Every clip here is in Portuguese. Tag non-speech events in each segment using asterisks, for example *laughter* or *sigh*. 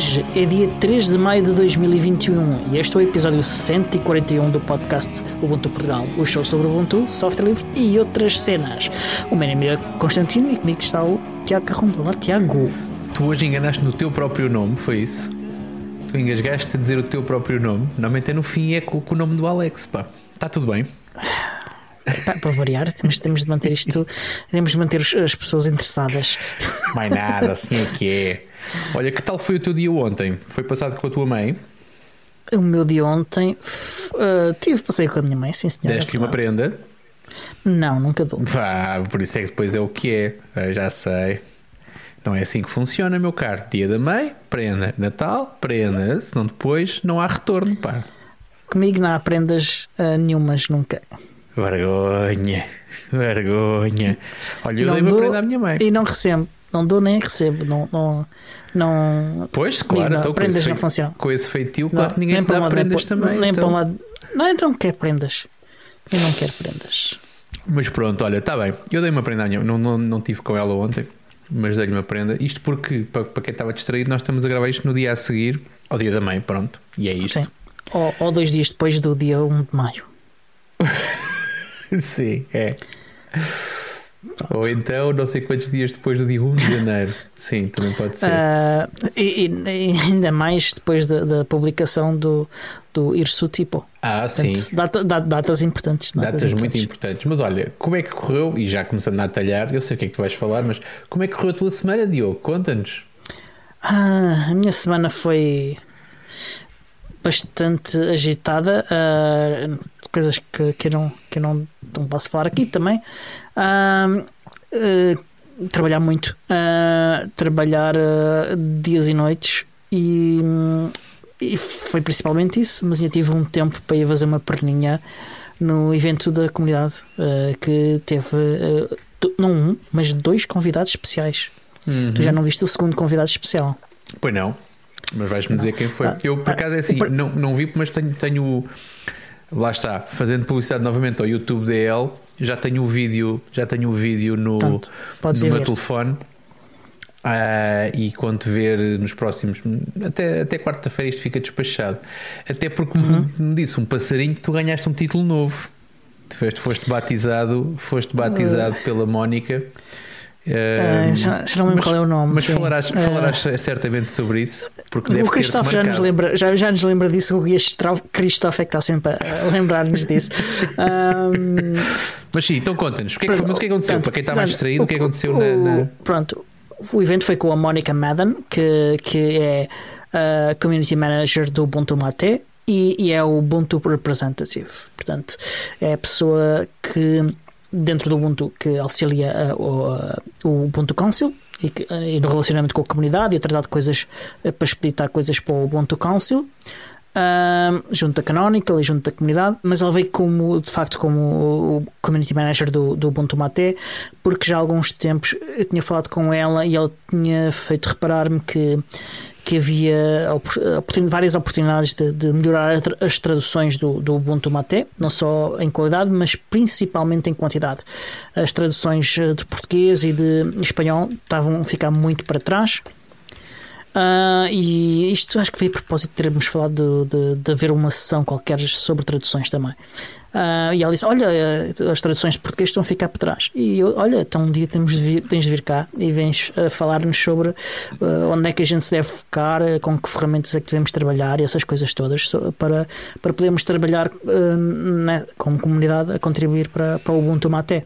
Hoje é dia 3 de maio de 2021 e este é o episódio 141 do podcast Ubuntu Portugal, o show sobre Ubuntu, software livre e outras cenas. O meu nome é Constantino e comigo está o Tiago Carrondo. Olá, Tiago. Tu hoje enganaste no teu próprio nome, foi isso? Tu engasgaste a dizer o teu próprio nome. Normalmente é no fim é com, com o nome do Alex, pá. Está tudo bem. Para variar, temos, temos de manter isto, temos de manter os- as pessoas interessadas. Mais nada, assim é que é. Olha, que tal foi o teu dia ontem? Foi passado com a tua mãe? O meu dia ontem uh, tive passeio com a minha mãe, sim senhora. Deste-lhe uma prenda? Não, nunca dou. Vá, por isso é que depois é o que é. Eu já sei. Não é assim que funciona, meu caro. Dia da mãe, prenda. Natal, prenda. Senão depois não há retorno, pá. Comigo não há prendas uh, nenhumas nunca. Vergonha. Vergonha. Olha, eu Não dei uma dou prenda à minha mãe. E não recebo. Não dou nem recebo. Não, não, não, Pois, claro, então prendas não fei- funcionam. com esse feitio, não, claro que ninguém dá lado, nem prendas para- também. Nem então. para um lado. Não, eu não quero prendas. Eu não quero prendas. Mas pronto, olha, está bem. Eu dei uma prenda à minha não, não, não tive com ela ontem, mas dei-lhe uma prenda. Isto porque, para, para quem estava distraído, nós estamos a gravar isto no dia a seguir, ao dia da mãe, pronto. E é isto. Sim. Ou, ou dois dias depois do dia 1 de maio. *laughs* Sim, é. Ou então, não sei quantos dias depois do dia 1 de janeiro. Sim, também pode ser. Ah, e, e- ainda mais depois da, da publicação do, do Irsu Tipo. ah, sim. Portanto, data- da- datas importantes. Datas muito importantes. importantes. Mas olha, como é que correu? E já começando a talhar, eu sei o que é que tu vais falar, mas como é que correu a tua semana, Diogo? Conta-nos. Ah, a minha semana foi bastante agitada. ah, coisas que, que, eu não, que eu não, não posso falar aqui também. Ah, ah, trabalhar muito. Ah, trabalhar ah, dias e noites. E, hum, e foi principalmente isso. Mas eu tive um tempo para ir fazer uma perninha no evento da comunidade ah, que teve. ah, não um, mas dois convidados especiais. Tu já não viste o segundo convidado especial? Pois não, mas vais-me dizer quem foi. Ah, eu, por ah, acaso, é assim, não, não vi, mas tenho, tenho. Lá está, fazendo publicidade novamente ao YouTube DL, já tenho o vídeo, já tenho o vídeo no, podes no meu ver. telefone. Ah, e quando ver nos próximos, até, até quarta-feira isto fica despachado. Até porque me- Uhum. me disse um passarinho que tu ganhaste um título novo. Tu foste, foste batizado, foste batizado pela Mónica. Ah, já, já não lembro mas- qual é o nome. mas sim. falarás, Ah, falarás certamente sobre isso, porque o Christophe já nos, lembra, já, já nos lembra disso. O Christophe é que está sempre a lembrar-nos disso. *laughs* Ahm, Mas sim, então conta-nos, o que é que, mas o que aconteceu? Portanto, Para quem está mais distraído, o que é que aconteceu o- na, na- Pronto, o evento foi com a Monica Madden, que, que é a Community Manager do Ubuntu Mate e, e é o Ubuntu Representative. Portanto, é a pessoa que, dentro do Ubuntu, que auxilia o, a- o Ubuntu Council. E, que- e no relacionamento com a comunidade e a tratar de coisas eh, para expeditar coisas para o Ubuntu Council junto da Canonical e junto da comunidade, mas ele veio como, de facto, como o community manager do, do Ubuntu Mate, porque já há alguns tempos eu tinha falado com ela e ele tinha feito reparar-me que, que havia opor- oportun- várias oportunidades de, de melhorar as traduções do, do Ubuntu Mate, não só em qualidade, mas principalmente em quantidade. As traduções eh, de português e de espanhol estavam a ficar muito para trás. Ah, e isto acho que veio a propósito de termos falado de, de, de haver uma sessão qualquer sobre traduções também. Ah, e ela disse: Olha, as traduções de português estão a ficar para trás. E eu, olha, então um dia temos de vir, tens de vir cá e vens a falar-nos sobre ah, onde é que a gente se deve focar, com que ferramentas é que devemos trabalhar e essas coisas todas para, para podermos trabalhar ah, né, como comunidade a contribuir para, para o Ubuntu Mate.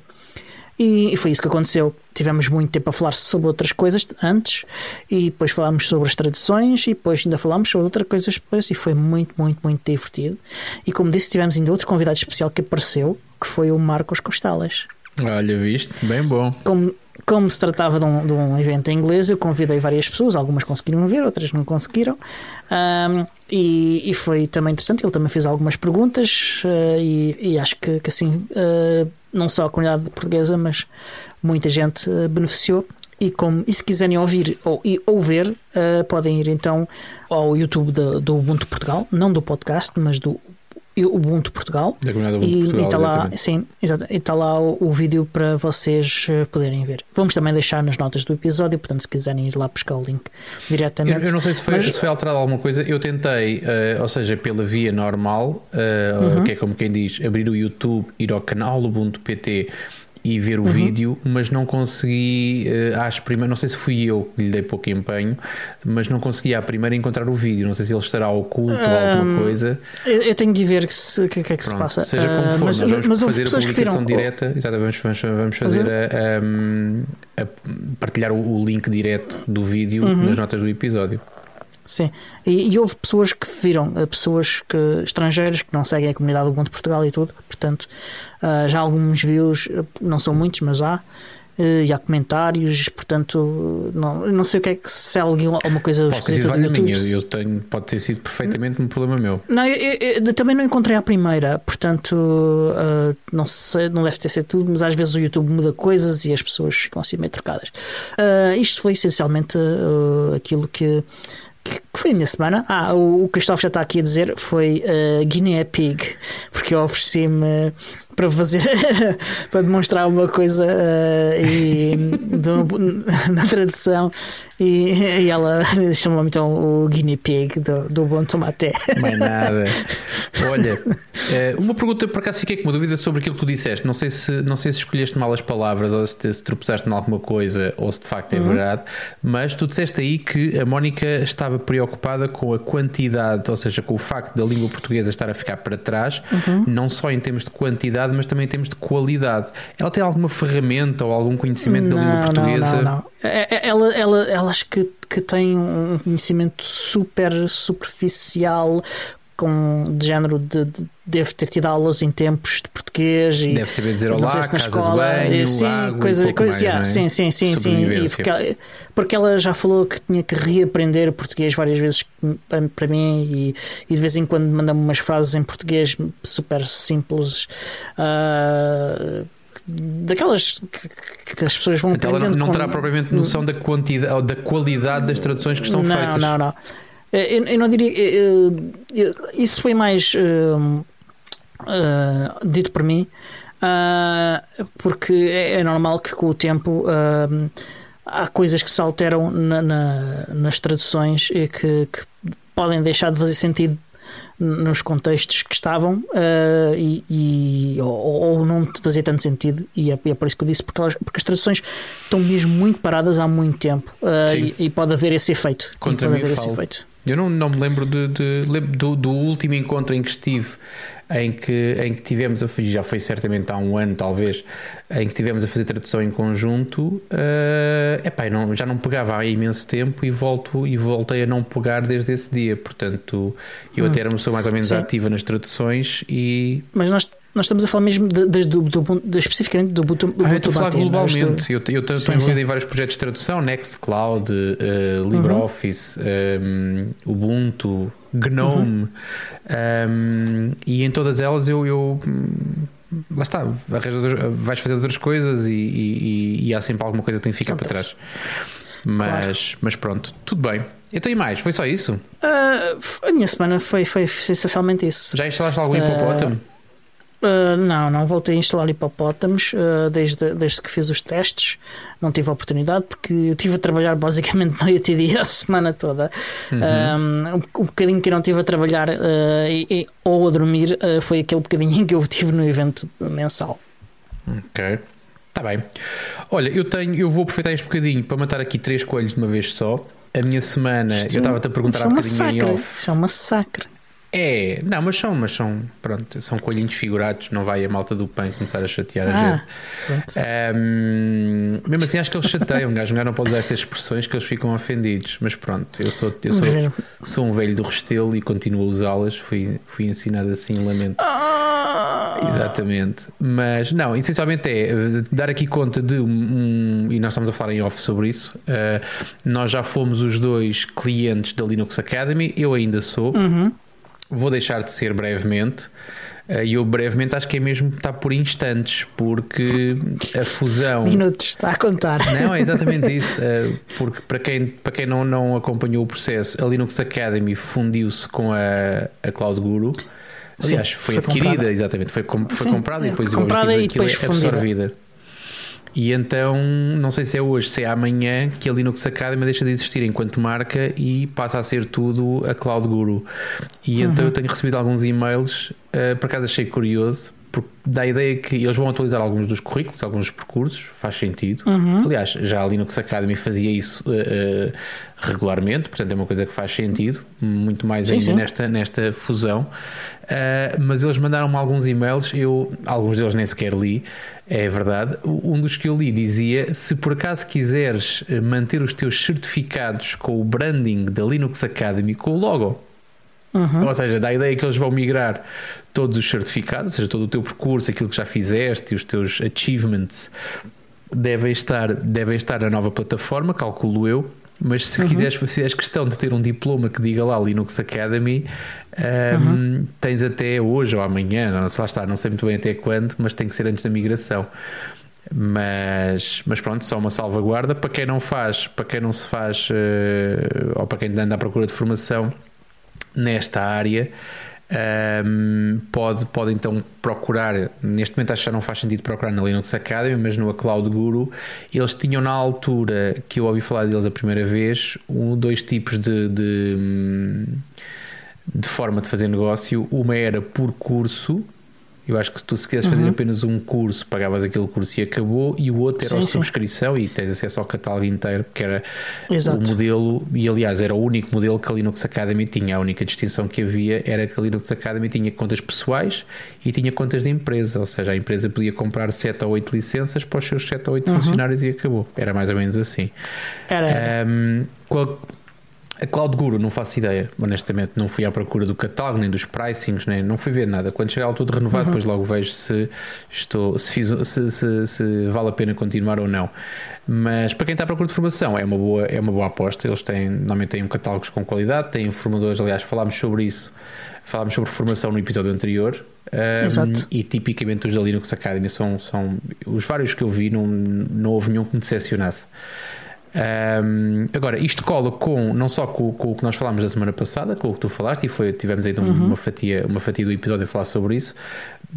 E, e foi isso que aconteceu. Tivemos muito tempo a falar sobre outras coisas antes, e depois falámos sobre as traduções, e depois ainda falámos sobre outras coisas depois, e foi muito, muito, muito divertido. E como disse, tivemos ainda outro convidado especial que apareceu, que foi o Marcos Costalas. Olha, viste? Bem bom. Como, como se tratava de um, de um evento em inglês, eu convidei várias pessoas, algumas conseguiram ver, outras não conseguiram. Ahm, e, e foi também interessante. Ele também fez algumas perguntas, eh, e, e acho que, que assim, eh, não só a comunidade portuguesa, mas muita gente eh, beneficiou. E, como, e se quiserem ouvir ou, e, ou ver, podem ir então ao YouTube do, do Ubuntu Portugal, não do podcast, mas do Ubuntu Portugal. Da comunidade Ubuntu E Portugal, está lá, sim, exato, e está lá o, o vídeo para vocês eh, poderem ver. Vamos também deixar nas notas do episódio, portanto, se quiserem ir lá buscar o link diretamente. Eu, eu não sei se foi, Mas- se foi alterado alguma coisa. Eu tentei, eh, ou seja, pela via normal, eh, Uhum. que é como quem diz, abrir o YouTube, ir ao canal Ubuntu PT e ver o Uhum. vídeo, mas não consegui, eh, às primeiras, não sei se fui eu que lhe dei pouco empenho, mas não consegui à primeira encontrar o vídeo. Não sei se ele estará oculto ou alguma coisa. Eu, eu tenho de ver que se- que- o que é que se Pronto, passa. seja como Ah, for, mas, nós vamos mas fazer a que viram. publicação direta. Vamos, vamos, vamos fazer a, a- a partilhar o, o link direto do vídeo Uhum. nas notas do episódio. Sim, e, e houve pessoas que viram, eh, pessoas que, estrangeiras que não seguem a comunidade do Ubuntu Portugal e tudo, portanto, ah, já há alguns views, eh, não são muitos, mas há, eh, e há comentários, portanto, não, não sei o que é que se é alguma coisa Posso dizer, escrita do valha YouTube. minha, eu tenho, pode ter sido perfeitamente um problema meu. Não, eu, eu- eu também não encontrei a primeira, portanto, ah, não sei, não deve ter sido tudo, mas às vezes o YouTube muda coisas e as pessoas ficam assim meio trocadas. Isto foi essencialmente aquilo que, que que foi a minha semana. Ah, o, o Cristóvão já está aqui a dizer foi ah, Guinea Pig, porque eu ofereci-me para fazer *laughs* para demonstrar uma coisa ah, e, do- *laughs* na tradução e, e ela *laughs* chamou-me então o Guinea Pig do, do Bom Tomate. Mais nada. Olha, eh, uma pergunta por acaso fiquei com uma dúvida sobre aquilo que tu disseste. Não sei se, não sei se escolheste mal as palavras ou se, te, se tropeçaste em alguma coisa ou se de facto é verdade, mas tu disseste aí que a Mónica estava preocupada com a quantidade, ou seja, com o facto da língua portuguesa estar a ficar para trás, não só em termos de quantidade, mas também em termos de qualidade. Ela tem alguma ferramenta ou algum conhecimento da língua portuguesa? Não, não, não. É- é- Ela, ela, ela acho que, que tem um conhecimento super superficial, com de género de, de- deve ter tido aulas em tempos de português e Deve saber dizer olá, sei se na casa escola, de banho, sim, água coisa, pouco coisa, mais, yeah, é? sim, sim, sim, sim. Porque, ela, porque ela já falou que tinha que reaprender português várias vezes para, para mim e, e de vez em quando manda-me umas frases em português super simples. ah, daquelas que, que as pessoas vão Então ela não, não terá propriamente noção da quantidade ou da qualidade das traduções que estão não, feitas. Não, não, Eu, eu não diria. eu- eu- isso foi mais hum, ah, dito por mim, ah, porque é, é normal que com o tempo. hum, há coisas que se alteram na- na- nas traduções e que, que podem deixar de fazer sentido nos contextos que estavam ah, e, e- ou, ou não fazia tanto sentido e é, é por isso que eu disse porque, elas- porque as traduções estão mesmo muito paradas há muito tempo Sim. e, e pode haver esse efeito. Contra pode haver esse efeito. Eu não, não me lembro, de, de- do, do último encontro em que estive, em que, em que tivemos a fazer, já foi certamente há um ano talvez, em que tivemos a fazer tradução em conjunto. eh, epá, eu não, já não pegava há imenso tempo e, volto, e voltei a não pegar desde esse dia. Portanto, eu até era uma pessoa mais ou menos Sim. ativa nas traduções e mas nós, nós estamos a falar mesmo de, desde do, do, de- especificamente do Ubuntu, Ah, eu estou a falar é? globalmente. Eu eu estou Sim, envolvido em vários projetos de tradução: Nextcloud, eh, LibreOffice, um, Ubuntu, Gnome. um, e em todas elas eu. eu Lá está, vais fazer outras coisas e, e- e- há sempre alguma coisa que tem que ficar para trás. Mas, mas pronto, tudo bem. Então e mais? Foi só isso? Ah, a minha semana foi, foi essencialmente isso Já instalaste algum Ah, hipopótamo? Uh, não, não voltei a instalar hipopótamos uh, desde, desde que fiz os testes. Não tive a oportunidade porque eu estive a trabalhar basicamente *laughs* noite e dia a semana toda. Um, o, o bocadinho que eu não estive a trabalhar uh, e, e- ou a dormir foi aquele bocadinho *laughs* que eu tive no evento mensal. Ok. Está bem. Olha, eu tenho, eu vou aproveitar este bocadinho para matar aqui três coelhos de uma vez só. A minha semana, Isto- eu estava-te a perguntar isto há é um bocadinho em massacre. off. Isso é um massacre. É, não, mas são, mas são, pronto, são coelhinhos figurados, não vai a malta do PAN começar a chatear a Ah, gente. pronto. Ahm, mesmo assim, acho que eles chateiam, um gajo, um gajo não pode usar estas expressões que eles ficam ofendidos, mas pronto, eu sou, eu sou, sou um velho do Restelo e continuo a usá-las, fui, fui ensinado assim, lamento. Ah, Exatamente. Mas não, essencialmente é eh, dar aqui conta de um, um- e nós estamos a falar em off sobre isso. eh, nós já fomos os dois clientes da Linux Academy, eu ainda sou, Uhum. Vou deixar de ser brevemente. eh, E eu brevemente acho que é mesmo está por instantes, porque a fusão. Minutos, está a contar. Não, é exatamente *laughs* isso. eh, Porque para quem, para quem não, não acompanhou o processo, a Linux Academy fundiu-se com a, a Cloud Guru. Aliás, Sim, foi, foi adquirida, comprada. exatamente. Foi, foi Sim, comprada e é, depois comprada o e daquilo depois é absorvida. E então, não sei se é hoje, se é amanhã, que a Linux Academy deixa de existir enquanto marca e passa a ser tudo a Cloud Guru. E Uhum. então eu tenho recebido alguns e-mails, eh, por acaso achei curioso, dá a ideia que eles vão atualizar alguns dos currículos, alguns dos percursos, faz sentido. Uhum. Aliás, já a Linux Academy fazia isso eh, regularmente, portanto é uma coisa que faz sentido, muito mais Sim, ainda sim. nesta, nesta fusão. Uh, mas eles mandaram-me alguns e-mails, eu alguns deles nem sequer li, é verdade. Um dos que eu li dizia: se por acaso quiseres manter os teus certificados com o branding da Linux Academy, com o logo. Uhum. Ou seja, dá a ideia que eles vão migrar todos os certificados, ou seja, todo o teu percurso, aquilo que já fizeste e os teus achievements devem estar, devem estar na nova plataforma, calculo eu. Mas se quiseres, se fizeres questão de ter um diploma que diga lá Linux Academy, um, tens até hoje ou amanhã, não, sei lá está, não sei muito bem até quando, mas tem que ser antes da migração. Mas, mas pronto, só uma salvaguarda para quem não faz, para quem não se faz, eh, ou para quem anda à procura de formação nesta área. Um, pode, pode então procurar. Neste momento acho que já não faz sentido procurar na Linux Academy, mas no Cloud Guru eles tinham na altura que eu ouvi falar deles a primeira vez um, dois tipos de, de, hum, de forma de fazer negócio. Uma era por curso. Eu acho que se tu se quisesse fazer apenas um curso, pagavas aquele curso e acabou, e o outro era Sim, a sim. subscrição e tens acesso ao catálogo inteiro, que era Exato. o modelo, e aliás era o único modelo que a Linux Academy tinha. A única distinção que havia era que a Linux Academy tinha contas pessoais e tinha contas de empresa, ou seja, a empresa podia comprar 7 ou 8 licenças para os seus 7 ou 8 funcionários e acabou. Era mais ou menos assim. Era. Um, qual- a Cloud Guru não faço ideia, honestamente, não fui à procura do catálogo, nem dos pricings, nem, não fui ver nada. Quando chegar ao todo renovado, depois logo vejo se estou, se, fiz, se, se- se vale a pena continuar ou não. Mas para quem está à procura de formação, é uma boa, é uma boa aposta. Eles têm, normalmente têm catálogos com qualidade, têm formadores, aliás, falámos sobre isso, falámos sobre formação no episódio anterior. Um, Exato. e tipicamente os da Linux Academy são, são os vários que eu vi, não, não houve nenhum que me decepcionasse. Um, agora, isto cola com não só com, com o que nós falámos da semana passada, com o que tu falaste, e foi, tivemos aí um- uma, fatia, uma fatia do episódio a falar sobre isso,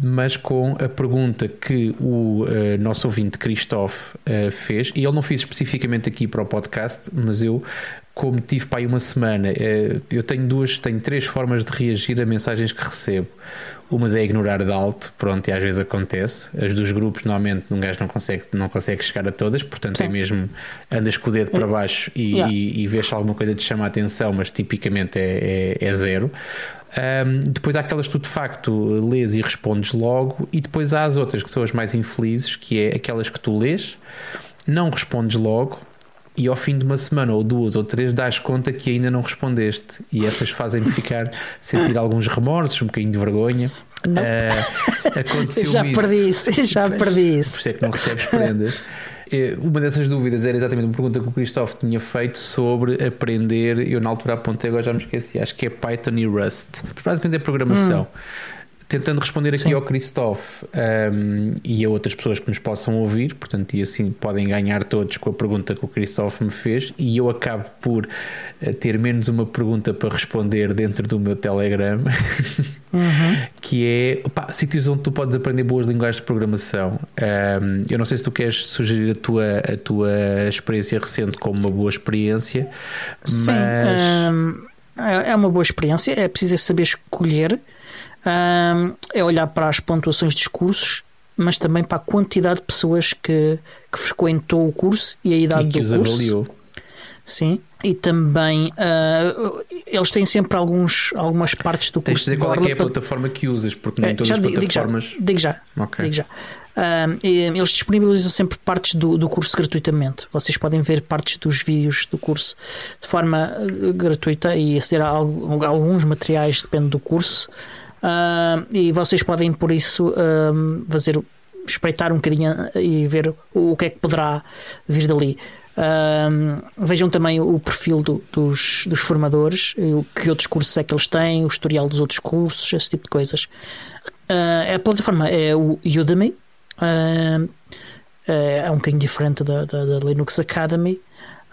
mas com a pergunta que o eh, nosso ouvinte Christophe eh, fez, e ele não fez especificamente aqui para o podcast, mas eu, como tive para aí uma semana, eh, eu tenho duas, tenho três formas de reagir a mensagens que recebo. Umas é ignorar de alto, pronto, e às vezes acontece. As dos grupos, normalmente, um gajo não consegue, não consegue chegar a todas, portanto, é Sim. mesmo andas com o dedo para baixo e, Yeah. e, e vês se alguma coisa te chama a atenção, mas tipicamente é, é, é zero. Ahm, depois há aquelas que tu de facto lês e respondes logo, e depois há as outras que são as mais infelizes, que é aquelas que tu lês, não respondes logo. E ao fim de uma semana ou duas ou três dás conta que ainda não respondeste e essas fazem-me ficar *laughs* sentir alguns remorsos, um bocadinho de vergonha. Não. Ah, aconteceu já isso. perdi isso, *laughs* já perdi Por isso. isso é que não recebes prendas. *laughs* Eh, Uma dessas dúvidas era exatamente uma pergunta que o Christophe tinha feito sobre aprender. Eu na altura apontei, agora já me esqueci. Acho que é Python e Rust. Mas basicamente é programação. Tentando responder aqui Sim. ao Christophe um, e a outras pessoas que nos possam ouvir, portanto, e assim podem ganhar todos com a pergunta que o Christophe me fez. E eu acabo por eh, ter menos uma pergunta para responder dentro do meu Telegram. *laughs* que é pá, sítios onde tu podes aprender boas linguagens de programação. Um, eu não sei se tu queres sugerir a tua, a tua experiência recente como uma boa experiência, Sim, mas hum, é é uma boa experiência. É preciso saber escolher, hum, é olhar para as pontuações dos cursos, mas também para a quantidade de pessoas que, que frequentou o curso e a idade e que do os curso. avaliou. Sim, e também ah, eles têm sempre alguns, algumas partes do Tens de curso. dizer qual é é a para- plataforma que usas, porque nem É, todas já as digo, digo já, plataformas. digo já. Ok. digo já. Eles disponibilizam sempre partes do, do curso gratuitamente. Vocês podem ver partes dos vídeos do curso de forma eh, gratuita e aceder a alguns materiais, depende do curso. E vocês podem, por isso, fazer, espreitar um bocadinho e ver o, que é que poderá vir dali. Vejam também o perfil do- dos, dos formadores, o que outros cursos é que eles têm, o historial dos outros cursos, esse tipo de coisas. Ah, a plataforma é o Udemy, ah, é um bocadinho diferente da, da- da Linux Academy.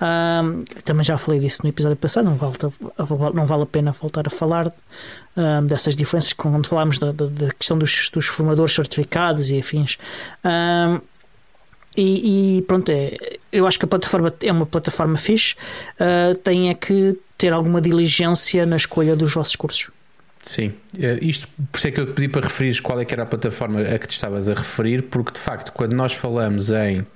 Um, também já falei disso no episódio passado, não vale, não vale a pena voltar a falar um, dessas diferenças quando falámos da, da, da questão dos, dos, formadores certificados e afins. Um, e, e, pronto, é, eu acho que a plataforma é uma plataforma fixe, uh, tem é que ter alguma diligência na escolha dos vossos cursos. Sim, uh, isto por isso é que eu te pedi para referir qual é que era a plataforma a que te estavas a referir, porque de facto, quando nós falamos em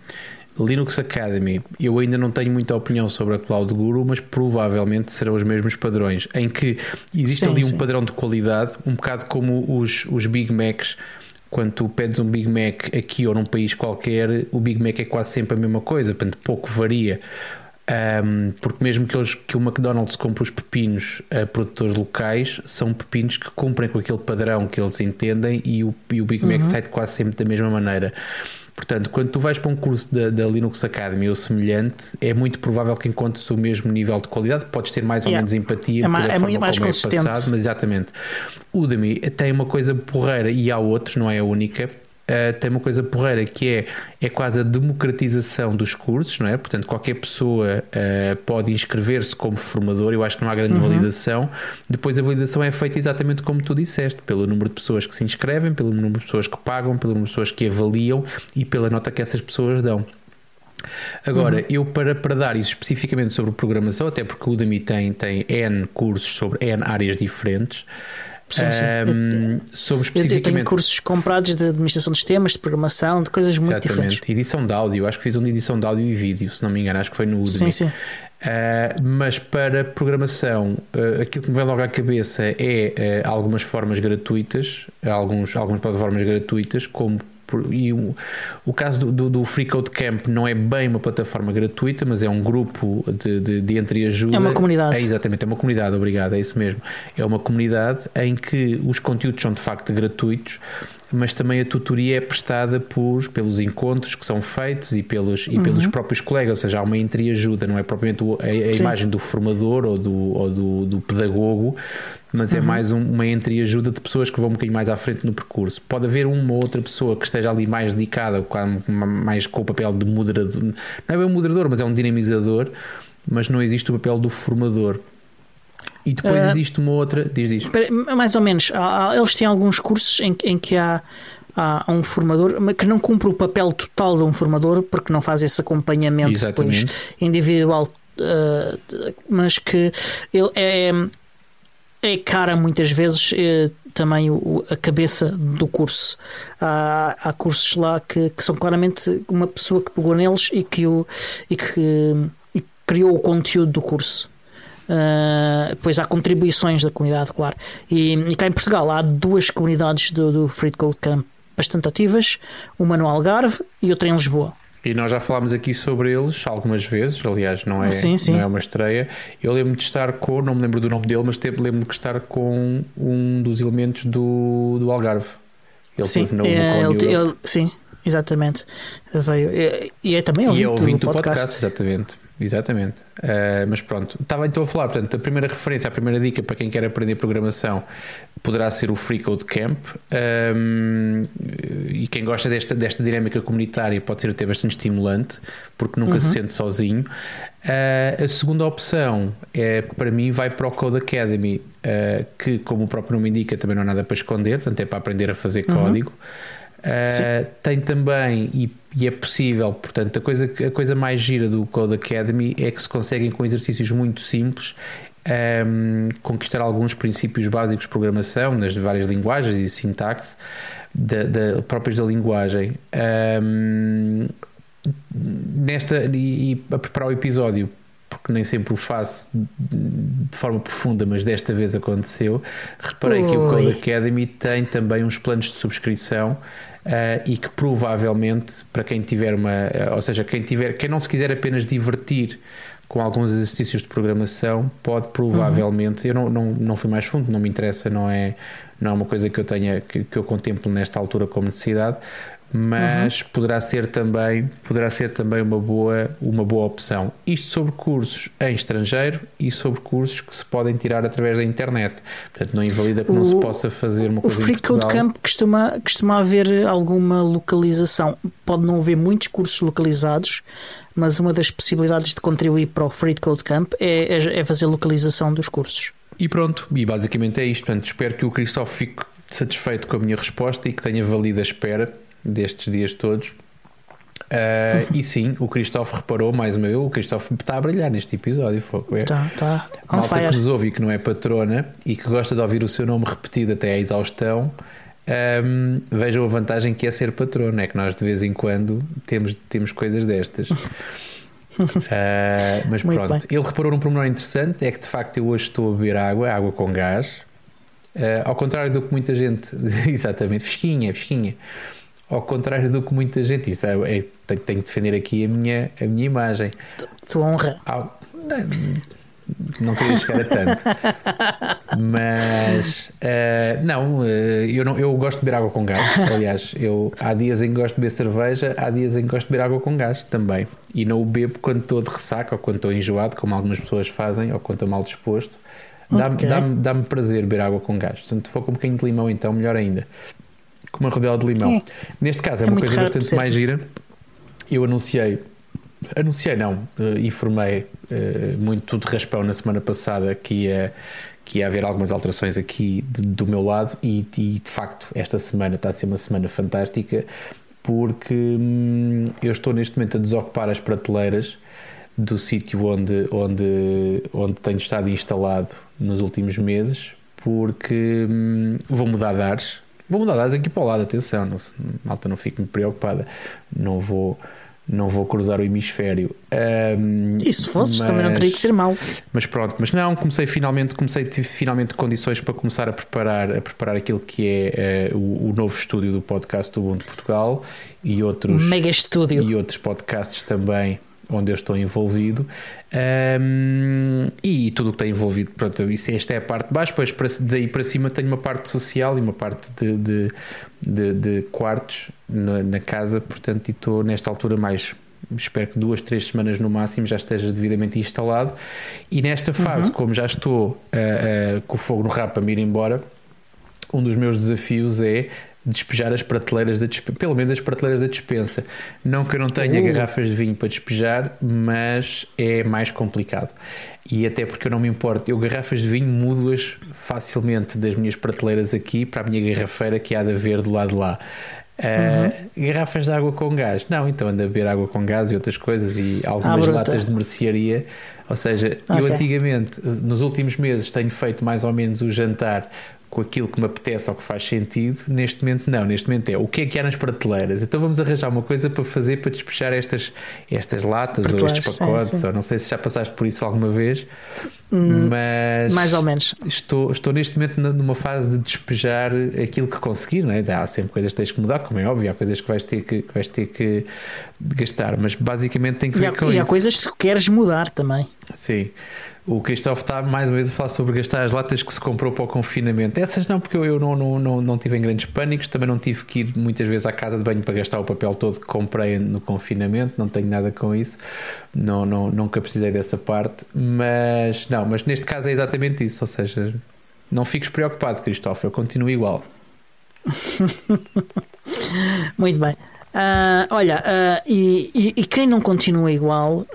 Linux Academy, eu ainda não tenho muita opinião sobre a Cloud Guru, mas provavelmente serão os mesmos padrões, em que existe sim, ali sim. um padrão de qualidade, um bocado como os, os Big Macs quando tu pedes um Big Mac aqui ou num país qualquer, o Big Mac é quase sempre a mesma coisa, portanto, pouco varia. Um, porque mesmo que, eles, que o McDonald's compre os pepinos a produtores locais, são pepinos que cumprem com aquele padrão que eles entendem e o, e o Big Mac uhum. sai quase sempre da mesma maneira. Portanto, quando tu vais para um curso da, da, Linux Academy ou semelhante, é muito provável que encontres o mesmo nível de qualidade. Podes ter mais ou yeah. menos empatia é, mais, é muito mais consistente. É passado, mas exatamente. Udemy tem uma coisa porreira e há outros, não é a única, uh, tem uma coisa porreira que é, é quase a democratização dos cursos, não é? Portanto, qualquer pessoa uh, pode inscrever-se como formador, eu acho que não há grande uhum. validação. Depois a validação é feita exatamente como tu disseste, pelo número de pessoas que se inscrevem, pelo número de pessoas que pagam, pelo número de pessoas que avaliam e pela nota que essas pessoas dão. Agora, uhum. eu para, para dar isso especificamente sobre programação, até porque o Udemy tem, tem N cursos sobre N áreas diferentes, Sim, sim. Um, sobre especificamente... Eu tenho cursos comprados de administração de sistemas, de programação, de coisas muito Exatamente. diferentes. Edição de áudio, acho que fiz um de edição de áudio e vídeo, se não me engano, acho que foi no Udemy. Sim, sim. Uh, mas para programação, uh, aquilo que me vem logo à cabeça é uh, algumas formas gratuitas, alguns, algumas plataformas gratuitas, como e o, o caso do, do, do, Free Code Camp não é bem uma plataforma gratuita, mas é um grupo de, de, de entreajuda. É uma comunidade. É, exatamente, é uma comunidade, obrigado, é isso mesmo. É uma comunidade em que os conteúdos são de facto gratuitos mas também a tutoria é prestada por, pelos encontros que são feitos e pelos, e uhum. pelos próprios colegas, ou seja, há uma entreajuda, não é propriamente a, a imagem do formador ou do, ou do, do pedagogo, mas é uhum. é mais um, uma entreajuda de pessoas que vão um bocadinho mais à frente no percurso. Pode haver uma ou outra pessoa que esteja ali mais dedicada, mais com o papel de moderador, não é bem um moderador, mas é um dinamizador, mas não existe o papel do formador. E depois uh, existe uma outra. Diz, diz. Mais ou menos. Eles têm alguns cursos em, em que há, há um formador que não cumpre o papel total de um formador porque não faz esse acompanhamento depois individual, uh, mas que ele é, é cara muitas vezes é, também o, a cabeça do curso. Há, há cursos lá que, que, são claramente uma pessoa que pegou neles e que, o, e que e criou o conteúdo do curso. Uh, depois há contribuições da comunidade, claro. E, e, cá em Portugal há duas comunidades do, do Free Code Camp bastante ativas, uma no Algarve e outra em Lisboa. E nós já falámos aqui sobre eles algumas vezes, aliás, não é, sim, sim. Não é uma estreia. Eu lembro de estar com, não me lembro do nome dele, mas lembro de estar com um dos elementos do, do Algarve. Ele sim, no, no é, ele, ele, sim, exatamente. Veio, e, e é também ouvinte, e é ouvinte do, do podcast. podcast. Exatamente. Exatamente. Uh, mas pronto, estava então a falar, portanto, a primeira referência, a primeira dica para quem quer aprender programação poderá ser o Free Code Camp. Um, e quem gosta desta, desta dinâmica comunitária pode ser até bastante estimulante, porque nunca uhum. se sente sozinho. Uh, a segunda opção é, para mim, vai para o Code Academy, uh, que, como o próprio nome indica, também não há nada para esconder, portanto, é para aprender a fazer uhum. código. Uh, tem também, e, e, é possível, portanto, a coisa, a coisa mais gira do Code Academy é que se conseguem, com exercícios muito simples, um, ehm, conquistar alguns princípios básicos de programação nas várias linguagens e sintaxe da, da, próprias da linguagem. Um, ehm, nesta, e, e a preparar o episódio, porque nem sempre o faço de forma profunda, mas desta vez aconteceu. Reparei Oi. que o Code Academy tem também uns planos de subscrição Uh, e que provavelmente para quem tiver uma, uh, ou seja, quem tiver, quem não se quiser apenas divertir com alguns exercícios de programação, pode provavelmente, uhum. eu não, não, não fui mais fundo, não me interessa, não é, não é uma coisa que eu tenha que, que eu contemplo nesta altura como necessidade mas uhum. poderá ser também poderá ser também uma boa uma boa opção. Isto sobre cursos em estrangeiro e sobre cursos que se podem tirar através da internet. Portanto não invalida que o, não se possa fazer uma coisa o Free Code Camp costuma costuma haver alguma localização. Pode não haver muitos cursos localizados mas uma das possibilidades de contribuir para o Free Code Camp é, é, é fazer localização dos cursos. E pronto e basicamente é isto. Portanto espero que o Cristóvão fique satisfeito com a minha resposta e que tenha valido a espera destes dias todos. Uh, e sim, o Cristóvão reparou mais uma vez, o Cristóvão está a brilhar neste episódio. Está, está. Malta fire. que nos ouve e que não é patrona e que gosta de ouvir o seu nome repetido até à exaustão, um, vejam a vantagem que é ser patrona, é que nós de vez em quando temos, temos coisas destas. uh, *laughs* mas Muito pronto, bem. ele reparou num pormenor interessante: é que de facto eu hoje estou a beber água, água com gás, uh, ao contrário do que muita gente, *laughs* exatamente, fresquinha, fresquinha ao contrário do que muita gente isso é, é tenho, tenho, que defender aqui a minha, a minha imagem. Tua honra. Ao, não, não queria chegar a tanto. *laughs* Mas uh, não, uh, eu não, eu gosto de beber água com gás. Aliás, eu há dias em que gosto de beber cerveja, há dias em que gosto de beber água com gás também. E não o bebo quando estou de ressaca ou quando estou enjoado, como algumas pessoas fazem, ou quando estou mal disposto. Dá-me okay. dá dá prazer beber água com gás. Se for com um bocadinho de limão, então melhor ainda com uma rodela de limão. É. Neste caso é, é uma coisa bastante mais gira. Eu anunciei, anunciei não, uh, informei uh, muito de raspão na semana passada que ia, que ia haver algumas alterações aqui de, do meu lado e, e, de facto esta semana está a ser uma semana fantástica porque hum, eu estou neste momento a desocupar as prateleiras do sítio onde, onde, onde tenho estado instalado nos últimos meses porque hum, vou mudar de ares Vou mudar das aqui para o lado, atenção, não, malta não fique preocupada. Não vou, não vou cruzar o hemisfério. Um, e se fosse, também não teria que ser mau. Mas pronto, mas não, comecei finalmente, comecei tive finalmente condições para começar a preparar, a preparar aquilo que é uh, o, o, novo estúdio do podcast do Ubuntu Portugal e outros mega estúdio e outros podcasts também onde eu estou envolvido um, e tudo o que está envolvido. Pronto, isso, esta é a parte de baixo, depois para, daí para cima tenho uma parte social e uma parte de, de, de, de quartos na, na, casa, portanto, e estou nesta altura mais. Espero que duas, três semanas no máximo já esteja devidamente instalado. E nesta fase, uhum. como já estou uh, uh, com o fogo no rabo para me ir embora, um dos meus desafios é despejar as prateleiras da dispensa, pelo menos as prateleiras da dispensa. Não que eu não tenha uh. garrafas de vinho para despejar, mas é mais complicado. E até porque eu não me importo, eu garrafas de vinho mudo-as facilmente das minhas prateleiras aqui para a minha garrafeira que há de haver do lado de lá. Uh, Garrafas de água com gás. Não, então anda a beber água com gás e outras coisas e algumas ah, latas de mercearia. Ou seja, okay. eu antigamente, nos últimos meses, tenho feito mais ou menos o jantar com aquilo que me apetece ou que faz sentido, neste momento não, neste momento é o que é que há nas prateleiras. Então vamos arranjar uma coisa para fazer para despejar estas, estas latas ou estes pacotes, sim, sim. ou não sei se já passaste por isso alguma vez, hum, mas mais ou menos. Estou, estou neste momento numa fase de despejar aquilo que conseguir, não é? Há sempre coisas que tens que mudar, como é óbvio, há coisas que vais ter que, que vais ter que gastar, mas basicamente tem que ver há, com e isso. E há coisas que queres mudar também. Sim. O Cristóvão está mais uma vez a falar sobre gastar as latas que se comprou para o confinamento. Essas não, porque eu, não, não, não, não tive em grandes pânicos, também não tive que ir muitas vezes à casa de banho para gastar o papel todo que comprei no confinamento, não tenho nada com isso, não, não, nunca precisei dessa parte, mas não, mas neste caso é exatamente isso, ou seja, não fiques preocupado, Cristóvão, eu continuo igual. *laughs* Muito bem. Uh, olha, uh, e, e, e, quem não continua igual uh,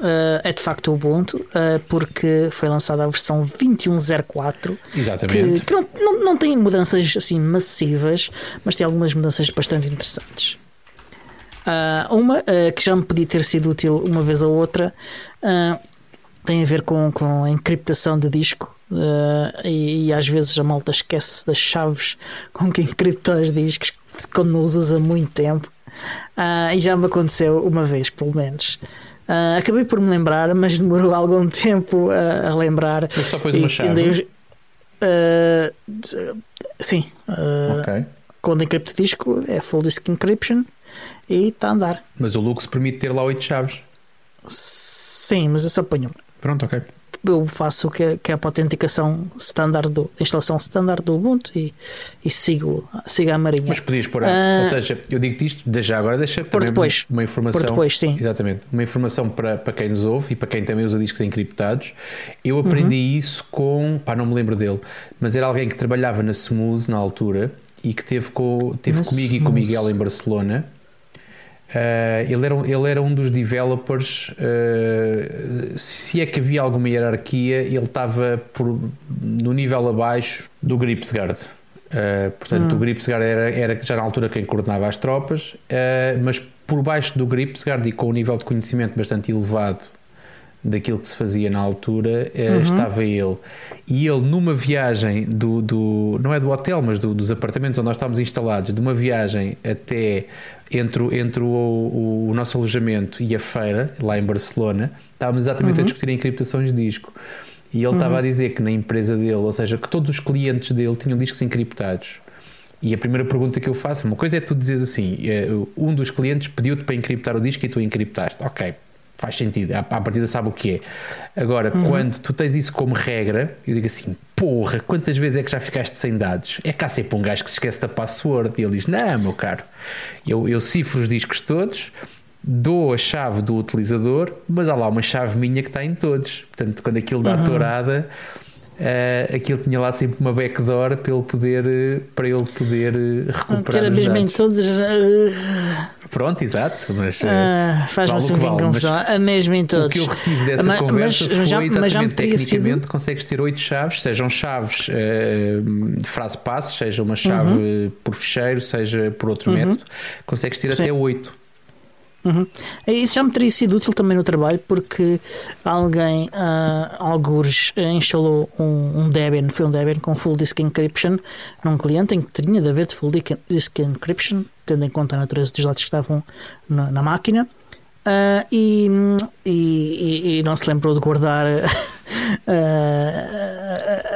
é de facto o Ubuntu, porque foi lançada a versão 21.04. Exatamente. Que, que não, não, não, tem mudanças assim massivas, mas tem algumas mudanças bastante interessantes. uma que já me podia ter sido útil uma vez ou outra tem a ver com, com a encriptação de disco. E, e, às vezes a malta esquece das chaves com que encripta os discos quando não os usa muito tempo. Uh, e já me aconteceu uma vez, pelo menos. Uh, acabei por me lembrar, mas demorou *laughs* algum tempo a, a lembrar. Mas só pôs uma chave? Uh, sim. Okay. Quando encripto disco é full disk encryption e está a andar. Mas o Lux permite ter lá oito chaves. Sim, mas eu só ponho uma. Pronto, ok. Eu faço que, é, que é a autenticação standard do, instalação standard do Ubuntu e, e sigo, sigo a marinha. Mas podias pôr, uh, ou seja, eu digo-te isto, já agora deixa por depois, uma informação. Por depois, sim. Exatamente. Uma informação para, para quem nos ouve e para quem também usa discos encriptados. Eu aprendi uhum. isso com, pá, não me lembro dele, mas era alguém que trabalhava na Smooth na altura e que teve, com, teve comigo Smooth. e com o Miguel em Barcelona Uh, ele, era, ele era um dos developers. Uh, se é que havia alguma hierarquia, ele estava por, no nível abaixo do Gripsgard. Uh, portanto, hum. o Gripsgard era, era já na altura quem coordenava as tropas, mas por baixo do Gripsgard e com um nível de conhecimento bastante elevado daquilo que se fazia na altura, uhum. estava ele. E ele, numa viagem do, do não é do hotel, mas do, dos apartamentos onde nós estávamos instalados, de uma viagem até entre, entre o, o, o, nosso alojamento e a feira, lá em Barcelona, estávamos exatamente uhum. a discutir a encriptação de disco. E ele uhum. estava a dizer que na empresa dele, ou seja, que todos os clientes dele tinham discos encriptados. E a primeira pergunta que eu faço, uma coisa é tu dizeres assim: eh, um dos clientes pediu-te para encriptar o disco e tu encriptaste. Ok, faz sentido, à, partida sabe o que é. Agora, uhum. quando tu tens isso como regra, eu digo assim: porra, quantas vezes é que já ficaste sem dados? É cá sempre um gajo que se esquece da password e ele diz: não, meu caro, eu, eu cifro os discos todos, dou a chave do utilizador, mas há lá uma chave minha que está em todos. Portanto, quando aquilo dá uhum. tourada. Uh, aquilo tinha lá sempre uma backdoor para ele poder, para ele poder eh, recuperar. Ter a mesma em todos. Pronto, exato. Mas, ah, Faz-me vale um vale, confusão. A mesma em todos. O que eu retive dessa mas, conversa mas, foi já, exatamente já tecnicamente sido... consegues ter oito chaves, sejam chaves uh, de frase passe, seja uma chave uhum. por fecheiro, seja por outro uhum. método, consegues ter Sim. até oito. Uhum. Isso já me teria sido útil também no trabalho porque alguém, uh, algures, instalou um, um, Debian, foi um Debian com Full Disk Encryption num cliente em que tinha de haver de Full Disk Encryption, tendo em conta a natureza dos dados que estavam na, na máquina. Uh, e, e, e, não se lembrou de guardar *laughs* uh,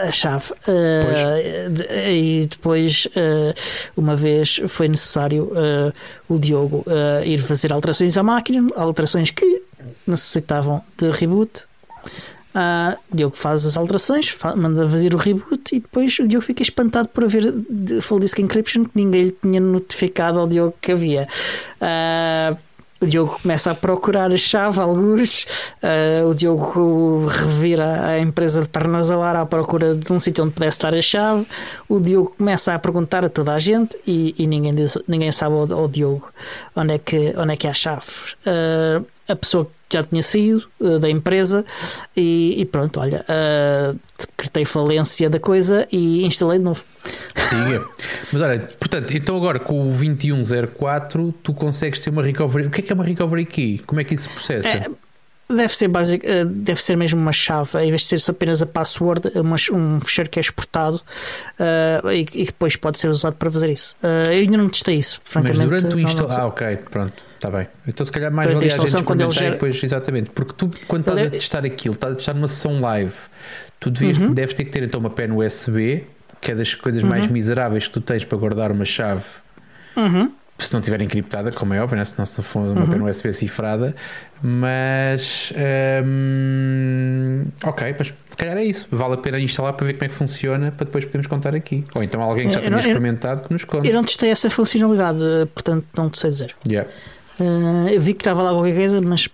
a chave. Uh, de, e depois, uma vez, foi necessário o Diogo ir fazer alterações à máquina, alterações que necessitavam de reboot. Diogo faz as alterações, fa manda fazer o reboot e depois o Diogo fica espantado por haver full disk encryption que ninguém lhe tinha notificado ao Diogo que havia. Uh, o Diogo começa a procurar a chave, alguns. Uh, o Diogo revira a empresa de pernas ao ar à procura de um sítio onde pudesse estar a chave. O Diogo começa a perguntar a toda a gente e, e ninguém, diz, ninguém sabe ao, ao, Diogo onde é que, onde é que há chave. Uh, a pessoa que já tinha saído uh, da empresa e, e pronto, olha, decretei falência da coisa e instalei de novo. Siga. Mas olha, portanto, então agora com o 2104 tu consegues ter uma recovery. O que é que é uma recovery key? Como é que isso se processa? É, deve ser basic, eh, deve ser mesmo uma chave, em vez de ser apenas a password, uma, um fecheiro que é exportado uh, e, e, depois pode ser usado para fazer isso. Uh, eu ainda não testei isso, francamente. Mas durante o instalo. Ah, ok, pronto, está bem. Então se calhar mais valia a gente experimentar gera... depois, exatamente. Porque tu, quando estás a testar aquilo, estás a testar numa sessão live, tu devias, uhum. deves ter que ter então uma pen USB que é das coisas uhum. mais miseráveis que tu tens para guardar uma chave. Uhum. Se não tiver encriptada, como é óbvio, né? se não se for uma uhum. pena USB cifrada, mas hum, ok, mas se calhar é isso. Vale a pena instalar para ver como é que funciona para depois podermos contar aqui. Ou então alguém que já tenha experimentado que nos conte. Eu não testei essa funcionalidade, portanto não te sei dizer. Yeah. Uh, eu vi que estava lá qualquer coisa, mas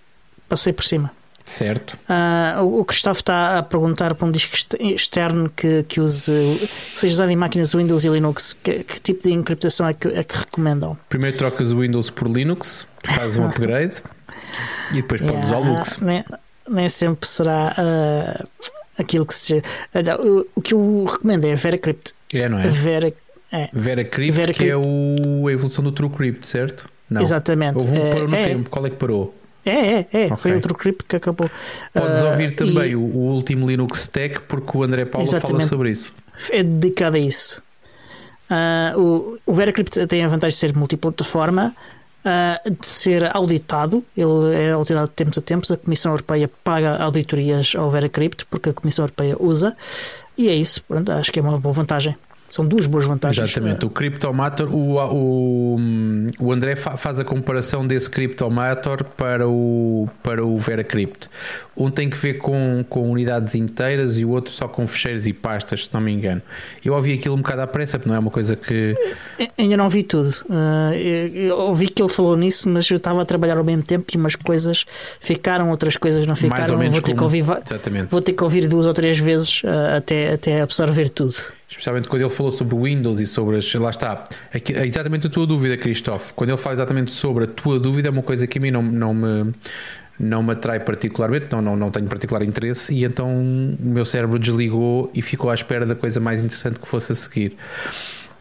passei por cima. Certo. Uh, o Cristóvão está a perguntar para um disco externo que, que, use, que seja usado em máquinas Windows e Linux. Que, que tipo de encriptação é que, é que recomendam? Primeiro trocas o Windows por Linux, fazes um upgrade e depois yeah, podes usar o Lux. Nem, nem sempre será uh, aquilo que seja. Uh, o, o, que eu recomendo é a VeraCrypt. É, não é? Vera, é. VeraCrypt, Vera que é o, a evolução do TrueCrypt, certo? Não. Exatamente. Houve um é, parou no é, tempo. Qual é que parou? É, é, é. Okay. Foi outro cripto que acabou. Podes uh, ouvir também e... o, o, último Linux Tech, porque o André Paula Exatamente. fala sobre isso. É dedicado a isso. Uh, o, o VeraCrypt tem a vantagem de ser multiplataforma, uh, de ser auditado. Ele é auditado de tempos a tempos. A Comissão Europeia paga auditorias ao VeraCrypt, porque a Comissão Europeia usa. E é isso. Pronto, acho que é uma boa vantagem. São duas boas vantagens. Exatamente. O Cryptomator, o, o, o André faz a comparação desse Cryptomator para o, para o VeraCrypt. Um tem que ver com, com unidades inteiras e o outro só com fecheiros e pastas, se não me engano. Eu ouvi aquilo um bocado à pressa, porque não é uma coisa que. Ainda não vi tudo. Uh, eu ouvi que ele falou nisso, mas eu estava a trabalhar ao mesmo tempo e umas coisas ficaram, outras coisas não ficaram. Mais ou menos vou, ter como... que ouvir, Exatamente. vou ter que ouvir duas ou três vezes uh, até, até absorver tudo especialmente quando ele falou sobre o Windows e sobre as. Lá está, é exatamente a tua dúvida, Christophe. Quando ele fala exatamente sobre a tua dúvida, é uma coisa que a mim não, não me. Não me atrai particularmente, não, não, não tenho particular interesse, e então o meu cérebro desligou e ficou à espera da coisa mais interessante que fosse a seguir.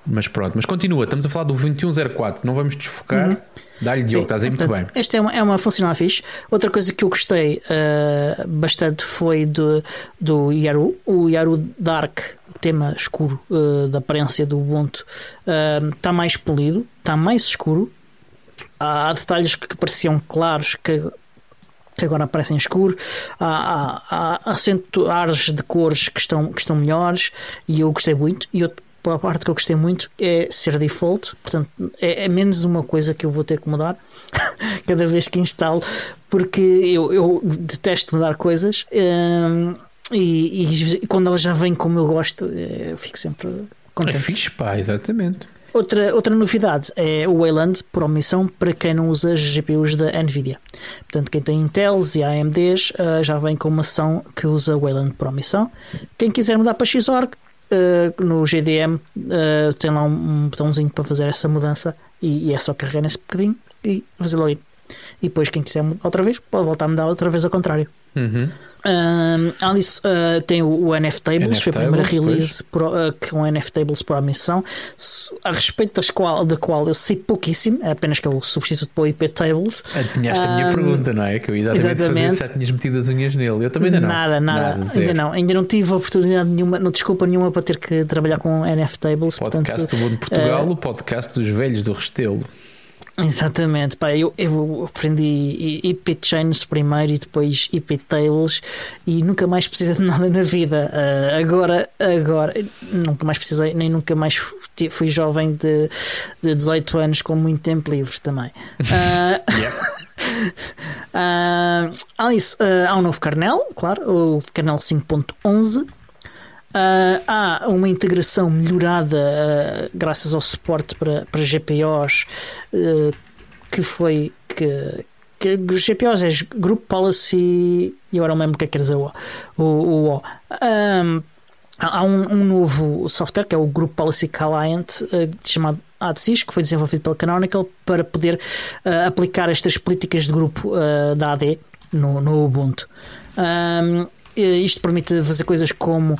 Mas pronto, mas continua, estamos a falar do 2104, não vamos desfocar. Uhum. Dá-lhe Diogo, estás aí muito bem. Esta é uma, é uma funcional fixe. Outra coisa que eu gostei uh, bastante foi do, do Yaru, o Yaru Dark, tema escuro uh, da aparência do Ubuntu, está uh, mais polido, está mais escuro. Há detalhes que pareciam claros que que agora aparecem escuro, há, há, há, ares de cores que estão, que estão melhores e eu gostei muito. E a parte que eu gostei muito é ser default, portanto é, é menos uma coisa que eu vou ter que mudar *laughs* cada vez que instalo, porque eu, eu detesto mudar coisas hum, e, e, quando ela já vem como eu gosto, eh, eu fico sempre contente. É fixe, pá, exatamente. Outra, outra novidade é o Wayland por omissão para quem não usa GPUs da Nvidia. Portanto, quem tem Intels e AMDs uh, já vem com uma ação que usa Wayland por omissão. Quem quiser mudar para Xorg, uh, no GDM uh, tem lá um, um, botãozinho para fazer essa mudança e, e, é só carregar nesse bocadinho e fazer login. E depois, quem quiser outra vez, pode voltar a mudar outra vez ao contrário. Uhum. Uh, Alice uh, tem o, o NFTables, foi a primeira release pro, uh, com o NFTables por omissão, a respeito das qual, da qual eu sei pouquíssimo, é apenas que o substituto para o IP Tables. Adivinhaste a minha pergunta, não é? Que eu ia exatamente fazer se tinhas metido as unhas nele. Eu também ainda não. Nada, nada, nada ainda não. Ainda não tive oportunidade nenhuma, não desculpa nenhuma para ter que trabalhar com NFTables. Podcast portanto, do Mundo Portugal, o podcast dos velhos do Restelo. Exatamente, pá, eu, eu aprendi IP Chains primeiro e depois IP Tables e nunca mais precisei de nada na vida. Uh, agora, agora, nunca mais precisei, nem nunca mais fui, fui jovem de, de 18 anos com muito tempo livre também. Uh, uh, Alice, uh, há um novo kernel, claro, o kernel 5.11. Uh, há uma integração melhorada uh, graças ao suporte para, para GPOs uh, que foi que, que GPOs é Group Policy e agora não lembro o que é que dizer o o, o, o. Um, há um, um, novo software que é o Group Policy Client chamado ADSYS que foi desenvolvido pela Canonical para poder aplicar estas políticas de grupo da AD no, no Ubuntu um, isto permite fazer coisas como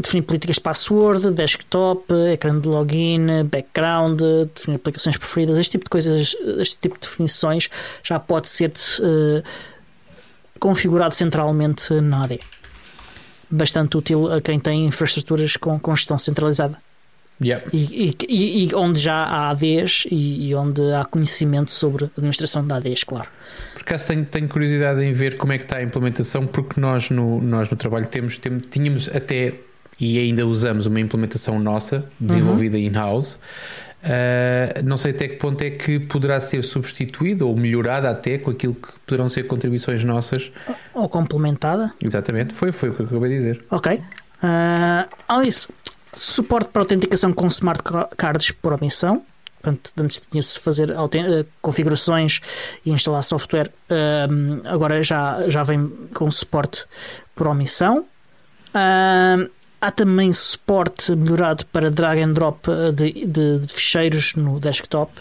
definir políticas de password, desktop, ecrã de login, background, definir aplicações preferidas, este tipo de coisas, este tipo de definições já pode ser uh, configurado centralmente na AD. Bastante útil a quem tem infraestruturas com, com gestão centralizada. Yeah. E, e, e, onde já há ADs e, e, onde há conhecimento sobre a administração de ADs, claro. Por acaso tenho, tenho, curiosidade em ver como é que está a implementação, porque nós no, nós no trabalho temos, temos tínhamos até e ainda usamos uma implementação nossa, desenvolvida uhum. in-house. Uh, não sei até que ponto é que poderá ser substituída ou melhorada até com aquilo que poderão ser contribuições nossas. Ou complementada. Exatamente, foi, foi o que eu acabei de dizer. Ok. Uh, Alice, suporte para autenticação com smart cards por omissão. Portanto, antes tinha-se fazer uh, configurações e instalar software, uh, agora já, já vem com suporte por omissão. Uh, há também suporte melhorado para drag and drop de, de, de ficheiros no desktop.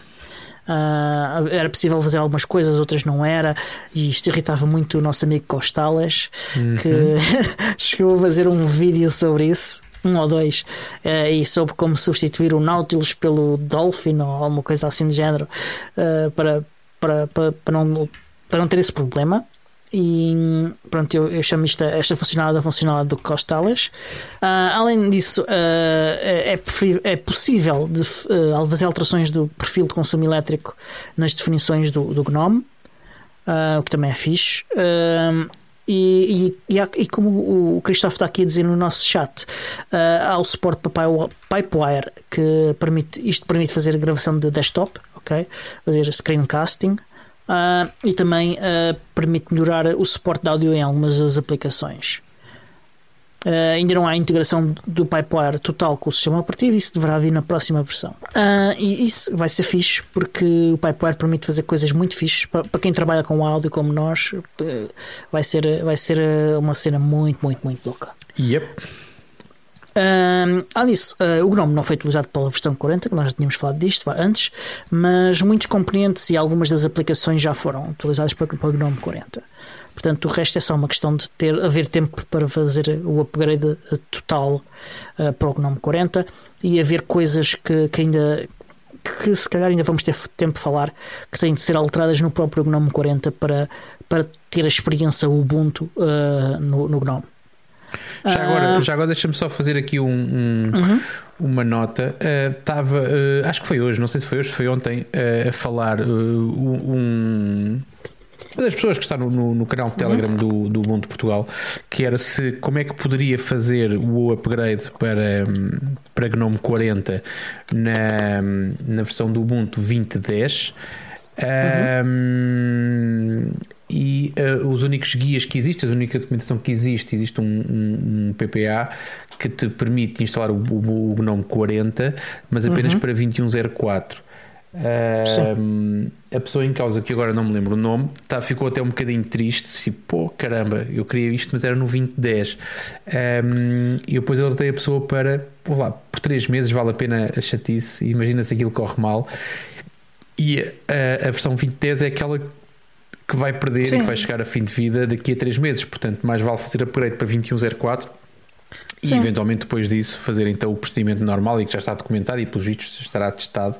Uh, era possível fazer algumas coisas, outras não era, e isto irritava muito o nosso amigo Costales, uhum. que *laughs* chegou a fazer um vídeo sobre isso um ou dois, uh, e soube como substituir o Nautilus pelo Dolphin ou alguma coisa assim de género uh, para, para, para, para, não, para não ter esse problema. E pronto, eu, eu chamo isto, esta funcionalidade a funcionalidade do Costales. Uh, além disso, é, é possível de, fazer alterações do perfil de consumo elétrico nas definições do, do GNOME, o que também é fixe. E, e, e, como o Christoph está aqui a dizer no nosso chat, uh, há o suporte para Pipewire que permite, isto permite fazer gravação de desktop, ok? Fazer screencasting. Uh, e também uh, permite melhorar o suporte de áudio em algumas das aplicações. Uh, ainda não há integração do Pipewire total com o sistema operativo, isso deverá vir na próxima versão. Uh, e isso vai ser fixe porque o Pipewire permite fazer coisas muito fixes para, quem trabalha com áudio como nós. Uh, vai ser, vai ser uma cena muito, muito, muito louca. Yep. Uh, além disso, uh, o GNOME não foi utilizado pela versão 40, que nós já tínhamos falado disto antes, mas muitos componentes e algumas das aplicações já foram utilizadas para, para o GNOME 40. Portanto, o resto é só uma questão de ter, haver tempo para fazer o upgrade total uh, para o GNOME 40 e haver coisas que, que ainda que se calhar ainda vamos ter tempo de falar que têm de ser alteradas no próprio GNOME 40 para, para ter a experiência Ubuntu uh, no, no GNOME. Já agora, uh, já agora deixa-me só fazer aqui um, um uhum. uma nota. Estava, uh, acho que foi hoje, não sei se foi hoje, foi ontem, a falar um, uma das pessoas que está no, no, no canal de Telegram do, do Mundo Portugal, que era se como é que poderia fazer o upgrade para, para GNOME 40 na, na versão do Ubuntu 2010. Uhum. Um, e uh, os únicos guias que existem, a única documentação que existe, existe um, um, um PPA que te permite instalar o, o, o GNOME 40, mas apenas uhum. para 2104. Uh, a pessoa em causa, que agora não me lembro o nome, tá, ficou até um bocadinho triste. Tipo, pô, caramba, eu queria isto, mas era no 2010. Um, e depois alertei a pessoa para, pô, lá, por 3 meses vale a pena a chatice. Imagina se aquilo corre mal. E a, a versão 2010 é aquela que vai perder Sim. e que vai chegar a fim de vida daqui a 3 meses. Portanto, mais vale fazer upgrade para 2104 e Sim. eventualmente depois disso fazer então o procedimento normal e que já está documentado e pelos vistos estará testado.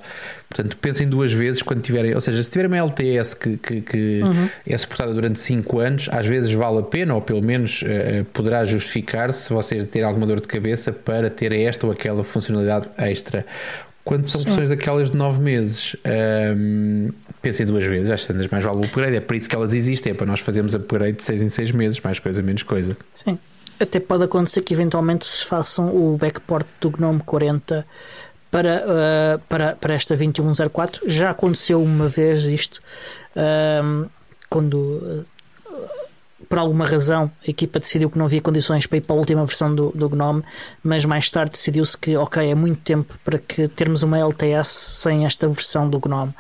Portanto, pensem duas vezes quando tiverem, ou seja, se tiverem uma LTS que, que, que uhum. é suportada durante 5 anos, às vezes vale a pena, ou pelo menos uh, poderá justificar se vocês terem alguma dor de cabeça para ter esta ou aquela funcionalidade extra. Quando são versões daquelas de 9 meses, um, ehm, pensem duas vezes, às vezes mais vale o upgrade, é para isso que elas existem, é para nós fazermos upgrade de 6 em 6 meses, mais coisa, menos coisa. Sim até pode acontecer que eventualmente se façam o backport do GNOME 40 para, uh, para, para esta 2104. Já aconteceu uma vez isto, uh, quando uh, por alguma razão a equipa decidiu que não havia condições para ir para a última versão do, do GNOME, mas mais tarde decidiu-se que, ok, é muito tempo para que termos uma LTS sem esta versão do GNOME.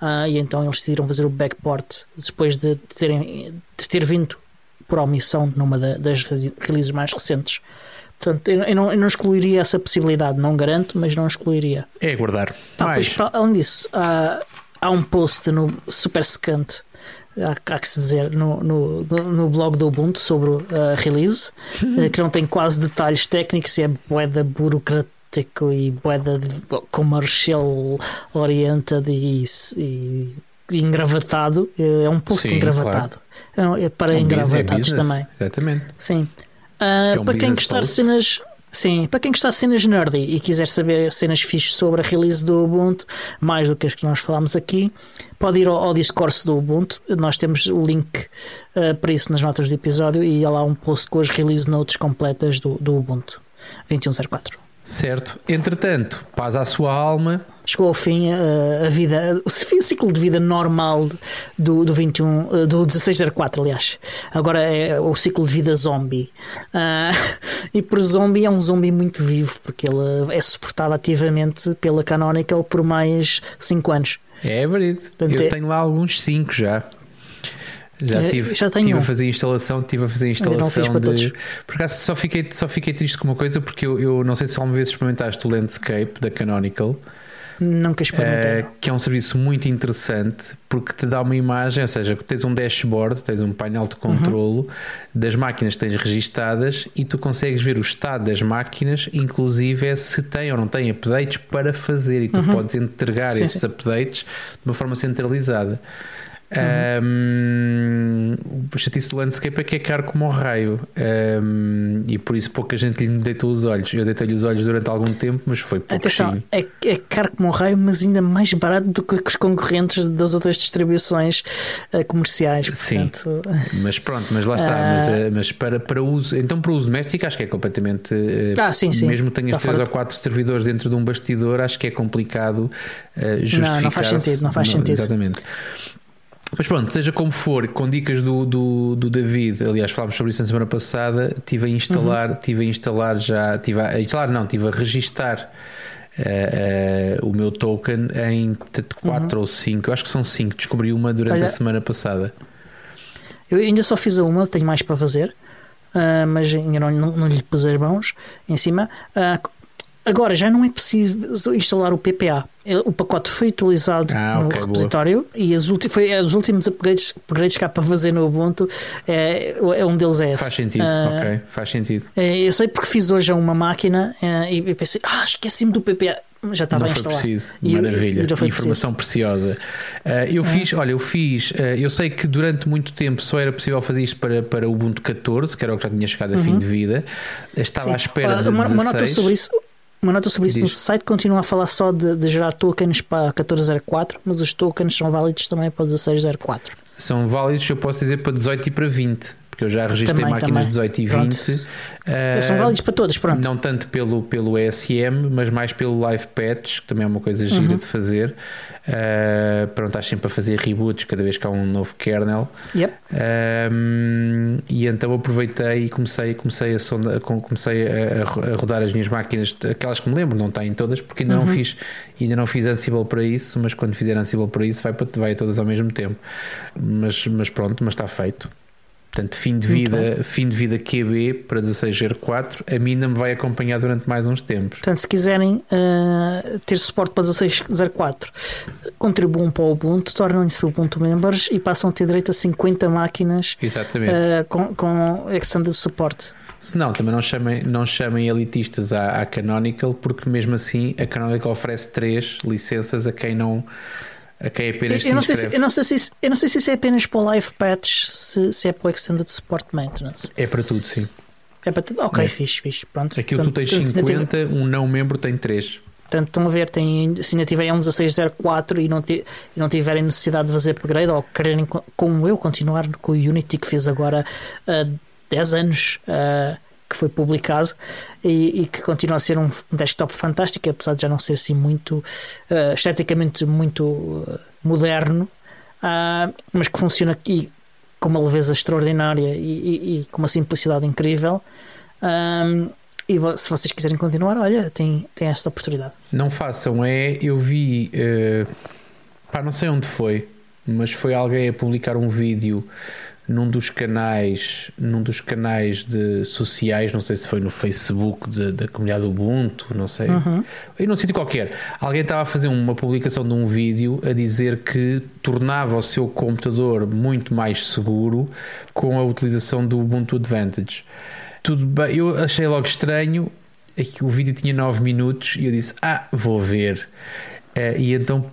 Uh, e então eles decidiram fazer o backport depois de, terem, de ter vindo por omissão numa das releases mais recentes. Portanto, eu, não, eu não excluiria essa possibilidade, não garanto, mas não excluiria. É aguardar. Ah, pois, além disso, há, há um post no Super Scant há, há, que se dizer, no, no, no blog do Ubuntu sobre a release, uhum. que não tem quase detalhes técnicos e é boeda burocrático e boeda comercial oriented e, e, engravatado. É um post Sim, engravatado. Claro. É, é para é um engravatados também. Exatamente. Sim. Uh, é um para quem gostar de cenas. Sim, para quem gostar de cenas nerdy e quiser saber cenas fixas sobre a release do Ubuntu, mais do que as que nós falámos aqui, pode ir ao, ao discurso do Ubuntu. Nós temos o link uh, para isso nas notas do episódio e há lá um post com as release notes completas do, do Ubuntu 2104. Certo. Entretanto, paz à sua alma. Chegou ao fim a, eh, a vida, o ciclo de vida normal do, do 21, eh, do 1604, aliás. Agora é o ciclo de vida zombie. Uh, *laughs* e por zombie é um zombie muito vivo, porque ele é suportado ativamente pela Canonical por mais 5 anos. É verdade. Eu é... tenho lá alguns 5 já. Já é, tive, já tive um. a fazer instalação, tive a fazer instalação de. Por acaso só fiquei, só fiquei triste com uma coisa porque eu, eu não sei se alguma vez experimentaste o Landscape da Canonical. Nunca experimentei. Uh, que é um serviço muito interessante porque te dá uma imagem, ou seja, tens um dashboard, tens um painel de controlo uhum. das máquinas que tens registadas e tu consegues ver o estado das máquinas, inclusive é se tem ou não tem updates para fazer e tu uhum. podes entregar sim, esses sim. updates de uma forma centralizada. Um, o chatice do landscape é que é caro como o raio um, e por isso pouca gente lhe deitou os olhos. Eu deitei-lhe os olhos durante algum tempo, mas foi pouco. Atenção, é, é caro como o raio, mas ainda mais barato do que os concorrentes das outras distribuições uh, comerciais. Sim, portanto, mas pronto, mas lá está. Uh, mas, uh, mas, para, para uso, então para uso doméstico, acho que é completamente. ah, sim, sim. Mesmo que tenhas três ou quatro servidores dentro de um bastidor, acho que é complicado justificar. Não, não faz sentido, não faz não, sentido. Exatamente. Mas pronto, seja como for, com dicas do, do, do David, aliás, falámos sobre isso na semana passada, tive a instalar, uhum. tive a instalar já, tive a, a instalar, não, tive a registar uh, uh, o meu token em 4 uhum. ou 5, eu acho que são 5, descobri uma durante Olha, a semana passada. Eu ainda só fiz a uma, tenho mais para fazer, uh, mas ainda não, não, não, lhe pus as mãos em cima. Agora já não é preciso instalar o PPA. O pacote foi atualizado ah, no okay, repositório boa. e as foi, os últimos upgrades, upgrades que há para fazer no Ubuntu é, é um deles é esse. Faz sentido, uh, ok, faz sentido. É, eu sei porque fiz hoje uma máquina uh, e pensei, ah, esqueci-me do PPA já estava não a instalar. Foi preciso. Maravilha, informação preciso. preciosa. Uh, eu é. fiz, olha, eu fiz, uh, eu sei que durante muito tempo só era possível fazer isto para, para o Ubuntu 14, que era o que já tinha chegado a uhum. fim de vida. Estava Sim. à espera de uma, uma nota sobre isso. Uma nota sobre isso Diz. no site continua a falar só de, de gerar tokens para 1404, mas os tokens são válidos também para 1604. São válidos, eu posso dizer, para 18 e para 20 porque eu já registrei também, máquinas também. 18 e 20. Uh, São válidos para todos, pronto. Não tanto pelo, pelo ESM, mas mais pelo Live Patch, que também é uma coisa gira uhum. de fazer. Uh, pronto, estás sempre a fazer reboots cada vez que há um novo kernel. Yep. Uh, e então aproveitei e comecei, comecei, a, sonda, comecei a, a, rodar as minhas máquinas, aquelas que me lembro, não têm todas, porque ainda uhum. não fiz ainda não fiz Ansible para isso, mas quando fizer Ansible para isso vai, vai todas ao mesmo tempo. Mas, mas pronto, mas está feito. Portanto, fim de vida, fim de vida QB para 1604, a mim ainda me vai acompanhar durante mais uns tempos. Portanto, se quiserem uh, ter suporte para 1604, contribuam para o Ubuntu, tornem-se Ubuntu Members e passam a ter direito a 50 máquinas uh, com, com Extended Support. Se não, também não chamem, não chamem elitistas à, à Canonical, porque mesmo assim a Canonical oferece 3 licenças a quem não a quem apenas eu, não sei se, eu, não sei se, eu não sei se isso é apenas para o Live Patch, se, se é para o Extended Support Maintenance. É para tudo, sim. É para tudo? Ok, é. fixe, fixe. Pronto. Aquilo tu tens 50, um não membro tem 3. Portanto, estão a ver, tem, se ainda tiverem um 1604 e não, e não tiverem necessidade de fazer upgrade ou quererem, como eu, continuar com o Unity que fez agora uh, 10 anos. Uh, que foi publicado e, e, que continua a ser um desktop fantástico, apesar de já não ser assim muito uh, esteticamente muito uh, moderno, uh, mas que funciona aqui com uma leveza extraordinária e, e, e com uma simplicidade incrível. e se vocês quiserem continuar, olha, tem, tem esta oportunidade. Não façam, é. Eu vi, pá, não sei onde foi, mas foi alguém a publicar um vídeo num dos canais, num dos canais de sociais, não sei se foi no Facebook de, da comunidade Ubuntu, não sei, uhum. e num sítio qualquer, alguém estava a fazer uma publicação de um vídeo a dizer que tornava o seu computador muito mais seguro com a utilização do Ubuntu Advantage. Tudo bem, eu achei logo estranho, é que o vídeo tinha 9 minutos e eu disse: Ah, vou ver. Uh, e então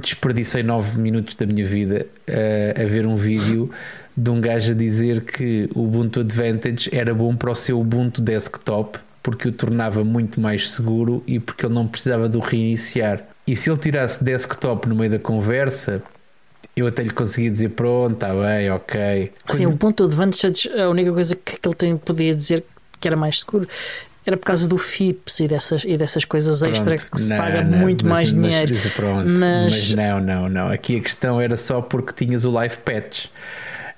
desperdicei 9 minutos da minha vida uh, a ver um vídeo de um gajo a dizer que o Ubuntu Advantage era bom para o seu Ubuntu desktop porque o tornava muito mais seguro e porque ele não precisava do reiniciar. E se ele tirasse desktop no meio da conversa, eu até lhe conseguia dizer pronto, está bem, ok. Sim, Quando... o Ubuntu Advantage, a única coisa que, que ele tem, podia dizer que era mais seguro era por causa do FIPS e dessas, e dessas coisas pronto, extra que se não, paga não, muito mas, mais mas, dinheiro. Pronto, mas... mas não, não, não. Aqui a questão era só porque tinhas o live patch.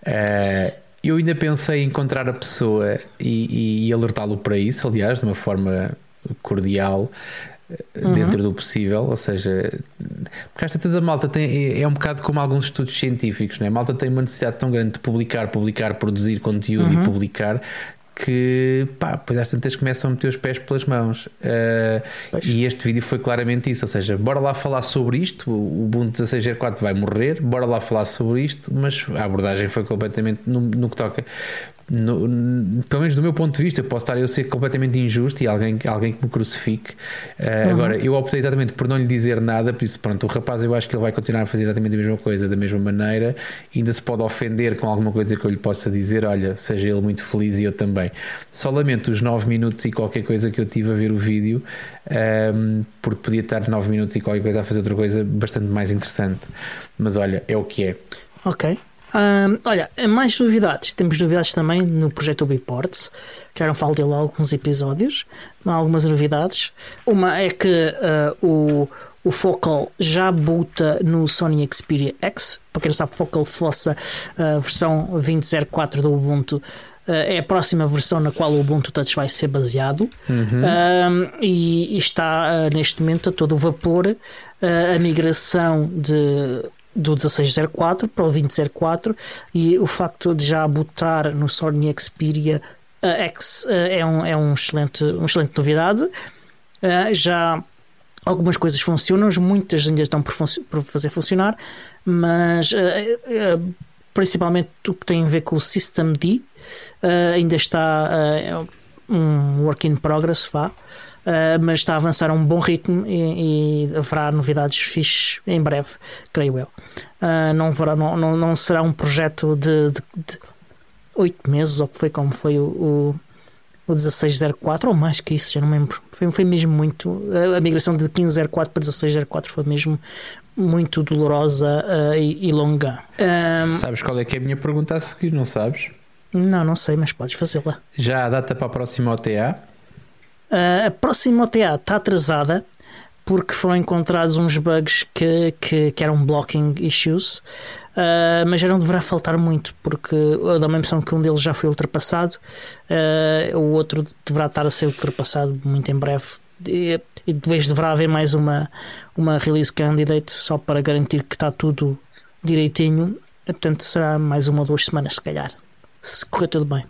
Uh, eu ainda pensei em encontrar a pessoa e, e alertá-lo para isso, aliás, de uma forma cordial, eh, uhum. dentro do possível, ou seja, porque esta a malta tem, é, é, um bocado como alguns estudos científicos, né? a malta tem uma necessidade tão grande de publicar, publicar, produzir conteúdo uhum. e publicar que pá, depois às tantas começam a meter os pés pelas mãos. Uh, e este vídeo foi claramente isso. Ou seja, bora lá falar sobre isto. O Ubuntu 16.04 vai morrer, bora lá falar sobre isto, mas a abordagem foi completamente no, no que toca. No, no, pelo menos do meu ponto de vista, posso estar eu a ser completamente injusto e alguém, alguém que me crucifique. Uh, uhum. Agora, eu optei exatamente por não lhe dizer nada, por isso, pronto, o rapaz eu acho que ele vai continuar a fazer exatamente a mesma coisa, da mesma maneira. Ainda se pode ofender com alguma coisa que eu lhe possa dizer, olha, seja ele muito feliz e eu também. Só lamento os 9 minutos e qualquer coisa que eu tive a ver o vídeo, um, ehm, porque podia estar 9 minutos e qualquer coisa a fazer outra coisa bastante mais interessante. Mas olha, é o que é. Ok olha, mais novidades. Temos novidades também no projeto Ubiports. Já não falo dele há alguns episódios. Há algumas novidades. Uma é que uh, o, o Focal já buta no Sony Xperia X. Para quem não sabe, Focal Fossa, a uh, versão 20.04 do Ubuntu. Uh, é a próxima versão na qual o Ubuntu Touch vai ser baseado uhum. e, e, está uh, neste momento a todo vapor a migração de do 1604 para o 2004 e o facto de já botar no Sony Xperia X é, um, é um excelente, uma excelente novidade. já algumas coisas funcionam, muitas ainda estão por, por fazer funcionar, mas principalmente o que tem a ver com o System D ainda está um work in progress, vá. Uh, mas está a avançar a um bom ritmo e, e haverá novidades fixes em breve, creio eu. Uh, não, haverá, não, não, não, será um projeto de, oito meses, ou que foi como foi o, o, o 1604, ou mais que isso, já não me lembro. Foi, foi mesmo muito. A, migração de 1504 para 1604 foi mesmo muito dolorosa uh, e, e, longa. sabes qual é que é a minha pergunta a seguir? Não sabes? Não, não sei, mas podes fazê-la. Já a data para a próxima OTA? A próxima OTA está atrasada porque foram encontrados uns bugs que, que, que eram blocking issues, uh, mas já não deverá faltar muito, porque dá uma impressão que um deles já foi ultrapassado, uh, o outro deverá estar a ser ultrapassado muito em breve. E, e depois deverá haver mais uma, uma release candidate só para garantir que está tudo direitinho. Portanto, será mais uma ou duas semanas, se calhar, se correr tudo bem.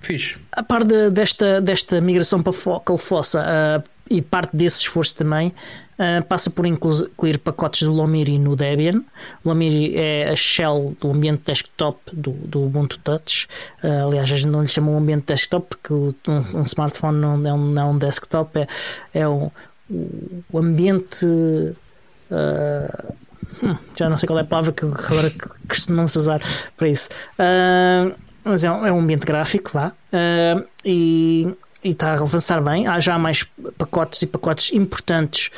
Fixe. A par de, desta, desta migração para Focal Fossa uh, e parte desse esforço também uh, passa por incluir pacotes do Lomiri no Debian. O Lomiri é a shell do ambiente desktop do, do Ubuntu Touch. Uh, aliás, a gente não lhe chama um ambiente desktop porque um, um smartphone não é um, não é um desktop, é, é o ambiente. Hum, já não sei qual é a palavra que agora costumamos usar para isso. Uh, mas é um, é um ambiente gráfico lá uh, e, está a avançar bem. Há já mais pacotes e pacotes importantes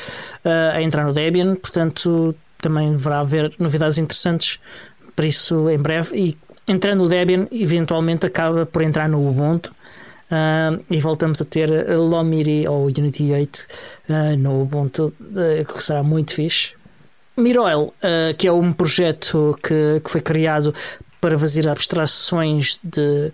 uh, a entrar no Debian, portanto também deverá haver novidades interessantes para isso em breve. E entrando no Debian, eventualmente acaba por entrar no Ubuntu. Uh, e voltamos a ter Lomiri ou Unity 8 uh, no Ubuntu, uh, que será muito fixe. Miroil, que é um projeto que, que foi criado para fazer abstrações de,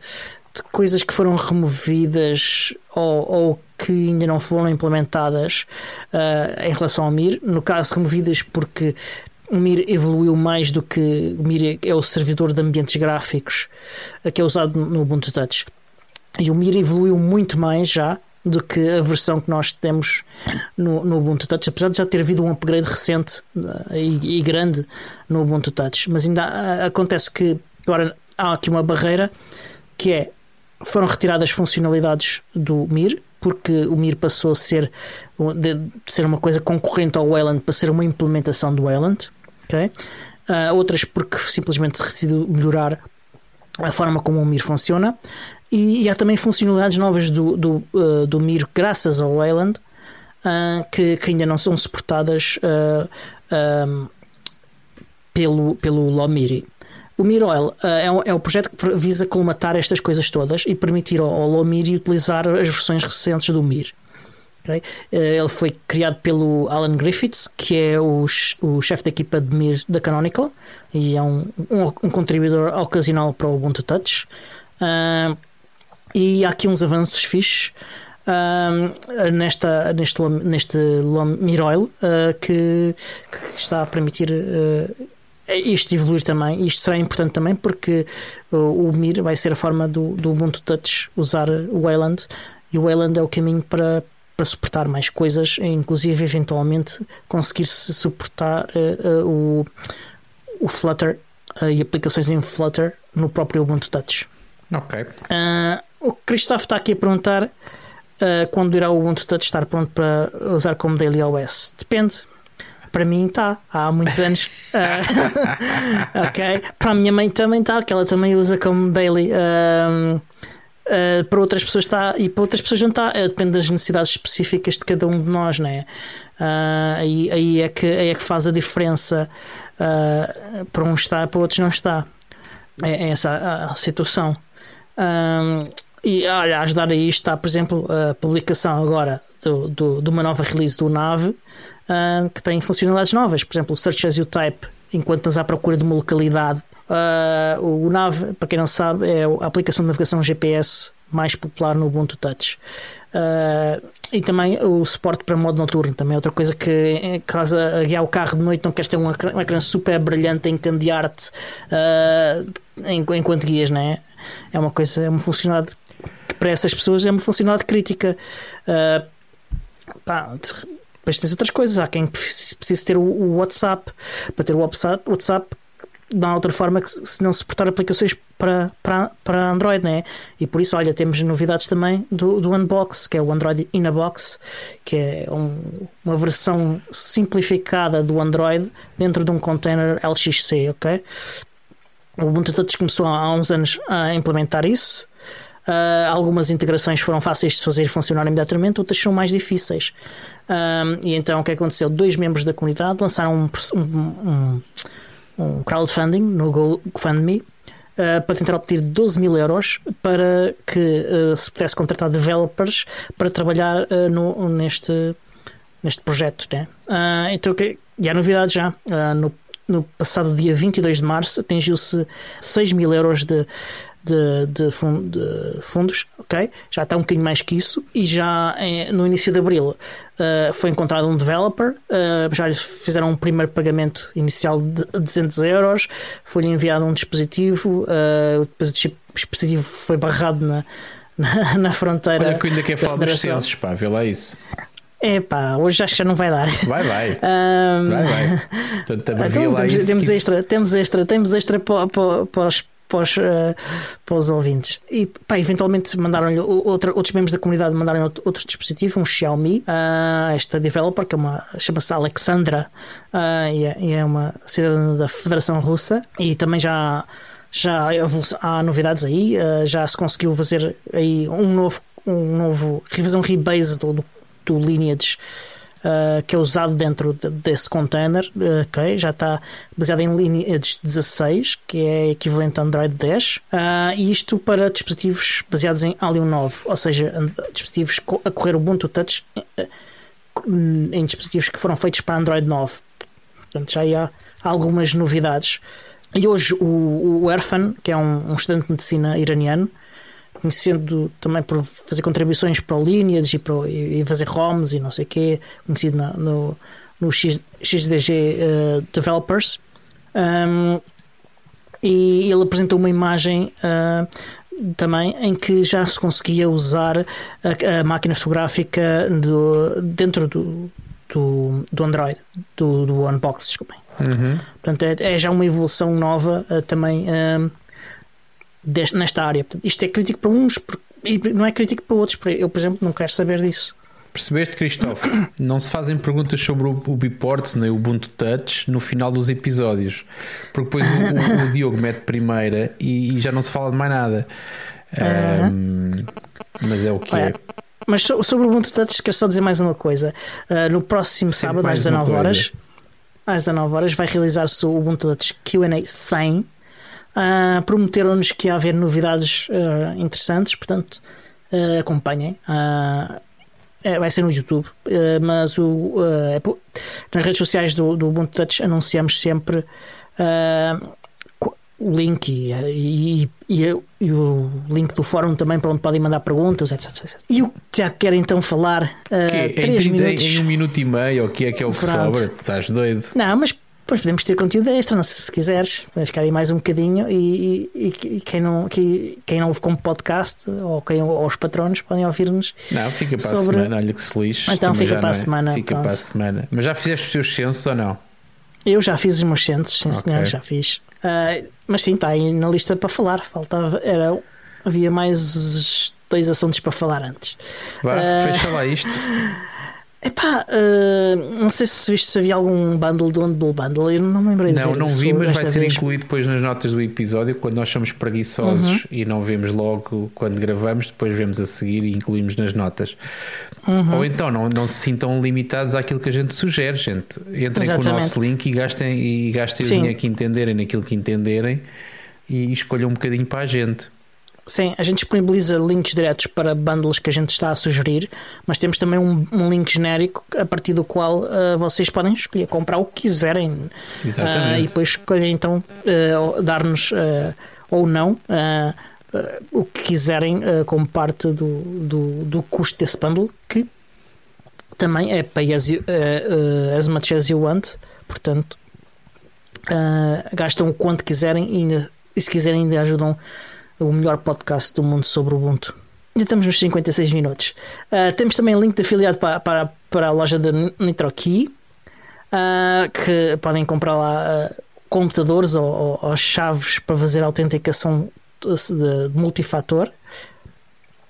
de coisas que foram removidas ou, ou, que ainda não foram implementadas uh, em relação ao MIR. No caso, removidas porque o MIR evoluiu mais do que o MIR é o servidor de ambientes gráficos uh, que é usado no Ubuntu Touch. E o MIR evoluiu muito mais já do que a versão que nós temos no, no Ubuntu Touch, apesar de já ter havido um upgrade recente uh, e, e, grande no Ubuntu Touch. Mas ainda acontece que Agora, há aqui uma barreira que é foram retiradas funcionalidades do Mir, porque o Mir passou a ser, de ser uma coisa concorrente ao Wayland para ser uma implementação do Wayland. Okay? Uh, outras porque simplesmente decidiu melhorar a forma como o Mir funciona. E, e há também funcionalidades novas do, do, uh, do Mir graças ao Wayland uh, que, que, ainda não são suportadas pelo, pelo Lomiri. O Miroil uh, é, um, é um projeto que visa colmatar estas coisas todas e permitir ao, ao Lomir utilizar as versões recentes do Mir. Okay? Uh, ele foi criado pelo Alan Griffiths, que é o, o chefe da equipa de Mir da Canonical e é um, um, um contribuidor ocasional para o Ubuntu Touch. Uh, e há aqui uns avanços fixes. Uh, nesta, neste, neste Miroil uh, que, que, está a permitir uh, isto evoluir também, isto será importante também porque o Mir vai ser a forma do, do Ubuntu Touch usar o Wayland e o Wayland é o caminho para, para suportar mais coisas, inclusive eventualmente conseguir se suportar uh, uh, o, o Flutter uh, e aplicações em Flutter no próprio Ubuntu Touch. Ok. Uh, o Christoph está aqui a perguntar uh, quando irá o Ubuntu Touch estar pronto para usar como Daily OS. Depende. Para mim está, há muitos anos. Uh, *laughs* *laughs* ok. Para a minha mãe também está, que ela também usa como Daily. Uh, para outras pessoas está e para outras pessoas não está. depende das necessidades específicas de cada um de nós, né? aí, aí, é que, aí é que faz a diferença. para um está, para outros não está. É, é essa a, a situação. Um, e olha, ajudar a isto está, por exemplo, a publicação agora do, do, de uma nova release do Nave um, que tem funcionalidades novas. Por exemplo, o Search as You Type, enquanto estás à procura de uma localidade. Uh, o Nave, para quem não sabe, é a aplicação de navegação GPS mais popular no Ubuntu Touch. Uh, e também o suporte para modo noturno, também é outra coisa que, caso a guiar o carro de noite, não queres ter um ecrã super brilhante em candear-te uh, enquanto guias, não é? É uma coisa, é uma funcionalidade que para essas pessoas é uma funcionalidade crítica. Uh, pá, depois tens outras coisas. Há quem precise ter o, WhatsApp para ter o WhatsApp, WhatsApp da outra forma que se não suportar aplicações para, para, para Android, né? E por isso, olha, temos novidades também do, do Unbox, que é o Android in a Box, que é um, uma versão simplificada do Android dentro de um container LXC, ok? O Ubuntu Touch começou há uns anos a implementar isso. Uh, algumas integrações foram fáceis de fazer funcionar imediatamente, outras são mais difíceis. Uh, e então o que aconteceu? Dois membros da comunidade lançaram um, um, um crowdfunding no GoFundMe uh, para tentar obter 12 mil euros para que se pudesse contratar developers para trabalhar no, neste, neste projeto. Né? então, e há novidade já. no no passado dia 22 de março atingiu-se 6 mil euros de, de, de, de, fundos, ok? Já está um bocadinho mais que isso. E já em, no início de abril uh, foi encontrado um developer, uh, já lhe fizeram um primeiro pagamento inicial de 200 euros, foi-lhe enviado um dispositivo, uh, depois o dispositivo foi barrado na, *laughs* na, na fronteira. Olha que ainda quer falar dos censos, pá, vê lá isso. É pá, hoje acho que já não vai dar. Vai, vai. *laughs* Um... Vai, vai. Portanto, *laughs* então, temos, temos extra, temos extra, temos extra para, para, para os para os, uh, para os ouvintes. E pá, eventualmente mandaram-lhe outros membros da comunidade mandaram outro, outro dispositivo, um Xiaomi, uh, esta developer, que é uma chama-se Alexandra e, é, e, é, uma cidadã da Federação Russa. E também já já há novidades aí, já se conseguiu fazer aí um novo um novo revisão rebase do, do do Lineage uh, que é usado dentro de, desse container, uh, okay, já está baseado em Lineage 16, que é equivalente a Android 10, uh, ah, e isto para dispositivos baseados em Alien 9, ou seja, dispositivos a correr Ubuntu Touch em dispositivos que foram feitos para Android 9. Portanto, já há algumas novidades. E hoje o, o Erfan, que é um, um estudante de medicina iraniano, conhecendo também por fazer contribuições para o Lineage e, para, e fazer ROMs e não sei o quê, conhecido na, no, no X, XDG uh, Developers. Um, e ele apresentou uma imagem uh, também em que já se conseguia usar a, a máquina fotográfica do, dentro do, do, do Android, do, do Unbox, desculpem. Uhum. Portanto, é, é, já uma evolução nova uh, também deste, nesta área. Isto é crítico para uns e não é crítico para outros. Eu, por exemplo, não quero saber disso. Percebeste, Cristóvão? *coughs* Não se fazem perguntas sobre o, o Biports nem o Ubuntu Touch no final dos episódios, porque depois o, o, o Diogo mete primeira e, e, já não se fala de mais nada. Um, mas é o que é. Mas sobre o Ubuntu Touch, quero só dizer mais uma coisa. Uh, no próximo Sempre sábado, às 19 horas, às 19 horas, vai realizar-se o Ubuntu Touch QA 100 Uh, Prometeram-nos que ia haver novidades uh, interessantes, portanto, uh, acompanhem. É, vai ser no YouTube, mas o, é nas redes sociais do, do Ubuntu Touch anunciamos sempre o link e, e, e, e, o link do fórum também para onde podem mandar perguntas, etc. etc. E o já quero então falar uh, que, em, 30, minutos. em um minuto e meio, o que é que é o que Pronto. sobra? Estás doido? Não, mas Pois podemos ter conteúdo extra, não sei se quiseres, podemos ficar aí mais um bocadinho e, e, e quem, não, que, quem não ouve como podcast ou, quem, ou os patronos podem ouvir-nos. Não, fica para sobre... a semana, olha que se lixe. Então fica para a é. semana. Fica pronto. para a semana. Mas já fizeste os teus censos ou não? Eu já fiz os meus censos, sim okay. senhor, já fiz. Uh, mas sim, está aí na lista para falar. Faltava, era havia mais dois assuntos para falar antes. Vá, uh, fecha lá isto. *laughs* Epá, uh, não sei se viste se havia algum bundle do Unbundle Bundle, eu não me lembrei Não, de não vi, mas vai ser vez. incluído depois nas notas do episódio, quando nós somos preguiçosos uhum. e não vemos logo quando gravamos, depois vemos a seguir e incluímos nas notas. Uhum. Ou então não, não se sintam limitados àquilo que a gente sugere, gente. Entrem Exatamente. com o nosso link e gastem, e gastem o dinheiro que entenderem naquilo que entenderem e escolham um bocadinho para a gente. Sim, a gente disponibiliza links diretos para bundles que a gente está a sugerir, mas temos também um, um link genérico a partir do qual uh, vocês podem escolher comprar o que quiserem. Uh, e depois escolher então uh, dar-nos ou não o que quiserem como parte do, do, do, custo desse bundle, que também é pay as, you, as much as you want, portanto gastam o quanto quiserem e, e se quiserem ainda ajudam o melhor podcast do mundo sobre o Ubuntu. Já estamos nos 56 minutos. Uh, temos também link de afiliado para, para, para a loja da NitroKey, uh, que podem comprar lá uh, computadores ou, ou, ou, chaves para fazer autenticação de, de multifator.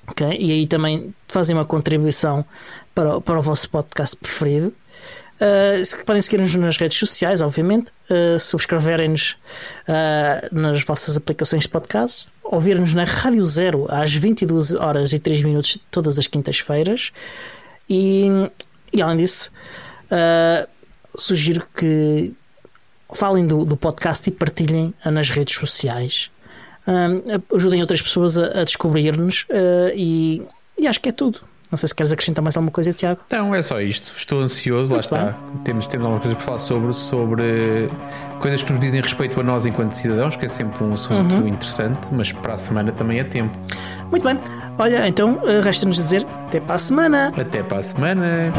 Okay? E aí também fazem uma contribuição para, para o vosso podcast preferido. Uh, podem seguir-nos nas redes sociais, obviamente, uh, subscreverem-nos uh, nas vossas aplicações de podcast, ouvir-nos na Rádio Zero às 22 horas e 3 minutos todas as quintas-feiras e, e, além disso, sugiro que falem do, do, podcast e partilhem nas redes sociais. ajudem outras pessoas a, a descobrir-nos e, e acho que é tudo. Não sei se queres acrescentar mais alguma coisa, Tiago. Não, é só isto. Estou ansioso, Muito lá bem. está. Temos, temos alguma coisa para falar sobre, sobre coisas que nos dizem respeito a nós enquanto cidadãos, que é sempre um assunto uhum. interessante, mas para a semana também é tempo. Muito bem. Olha, então eh, resta-nos dizer até para a semana. Até para a semana.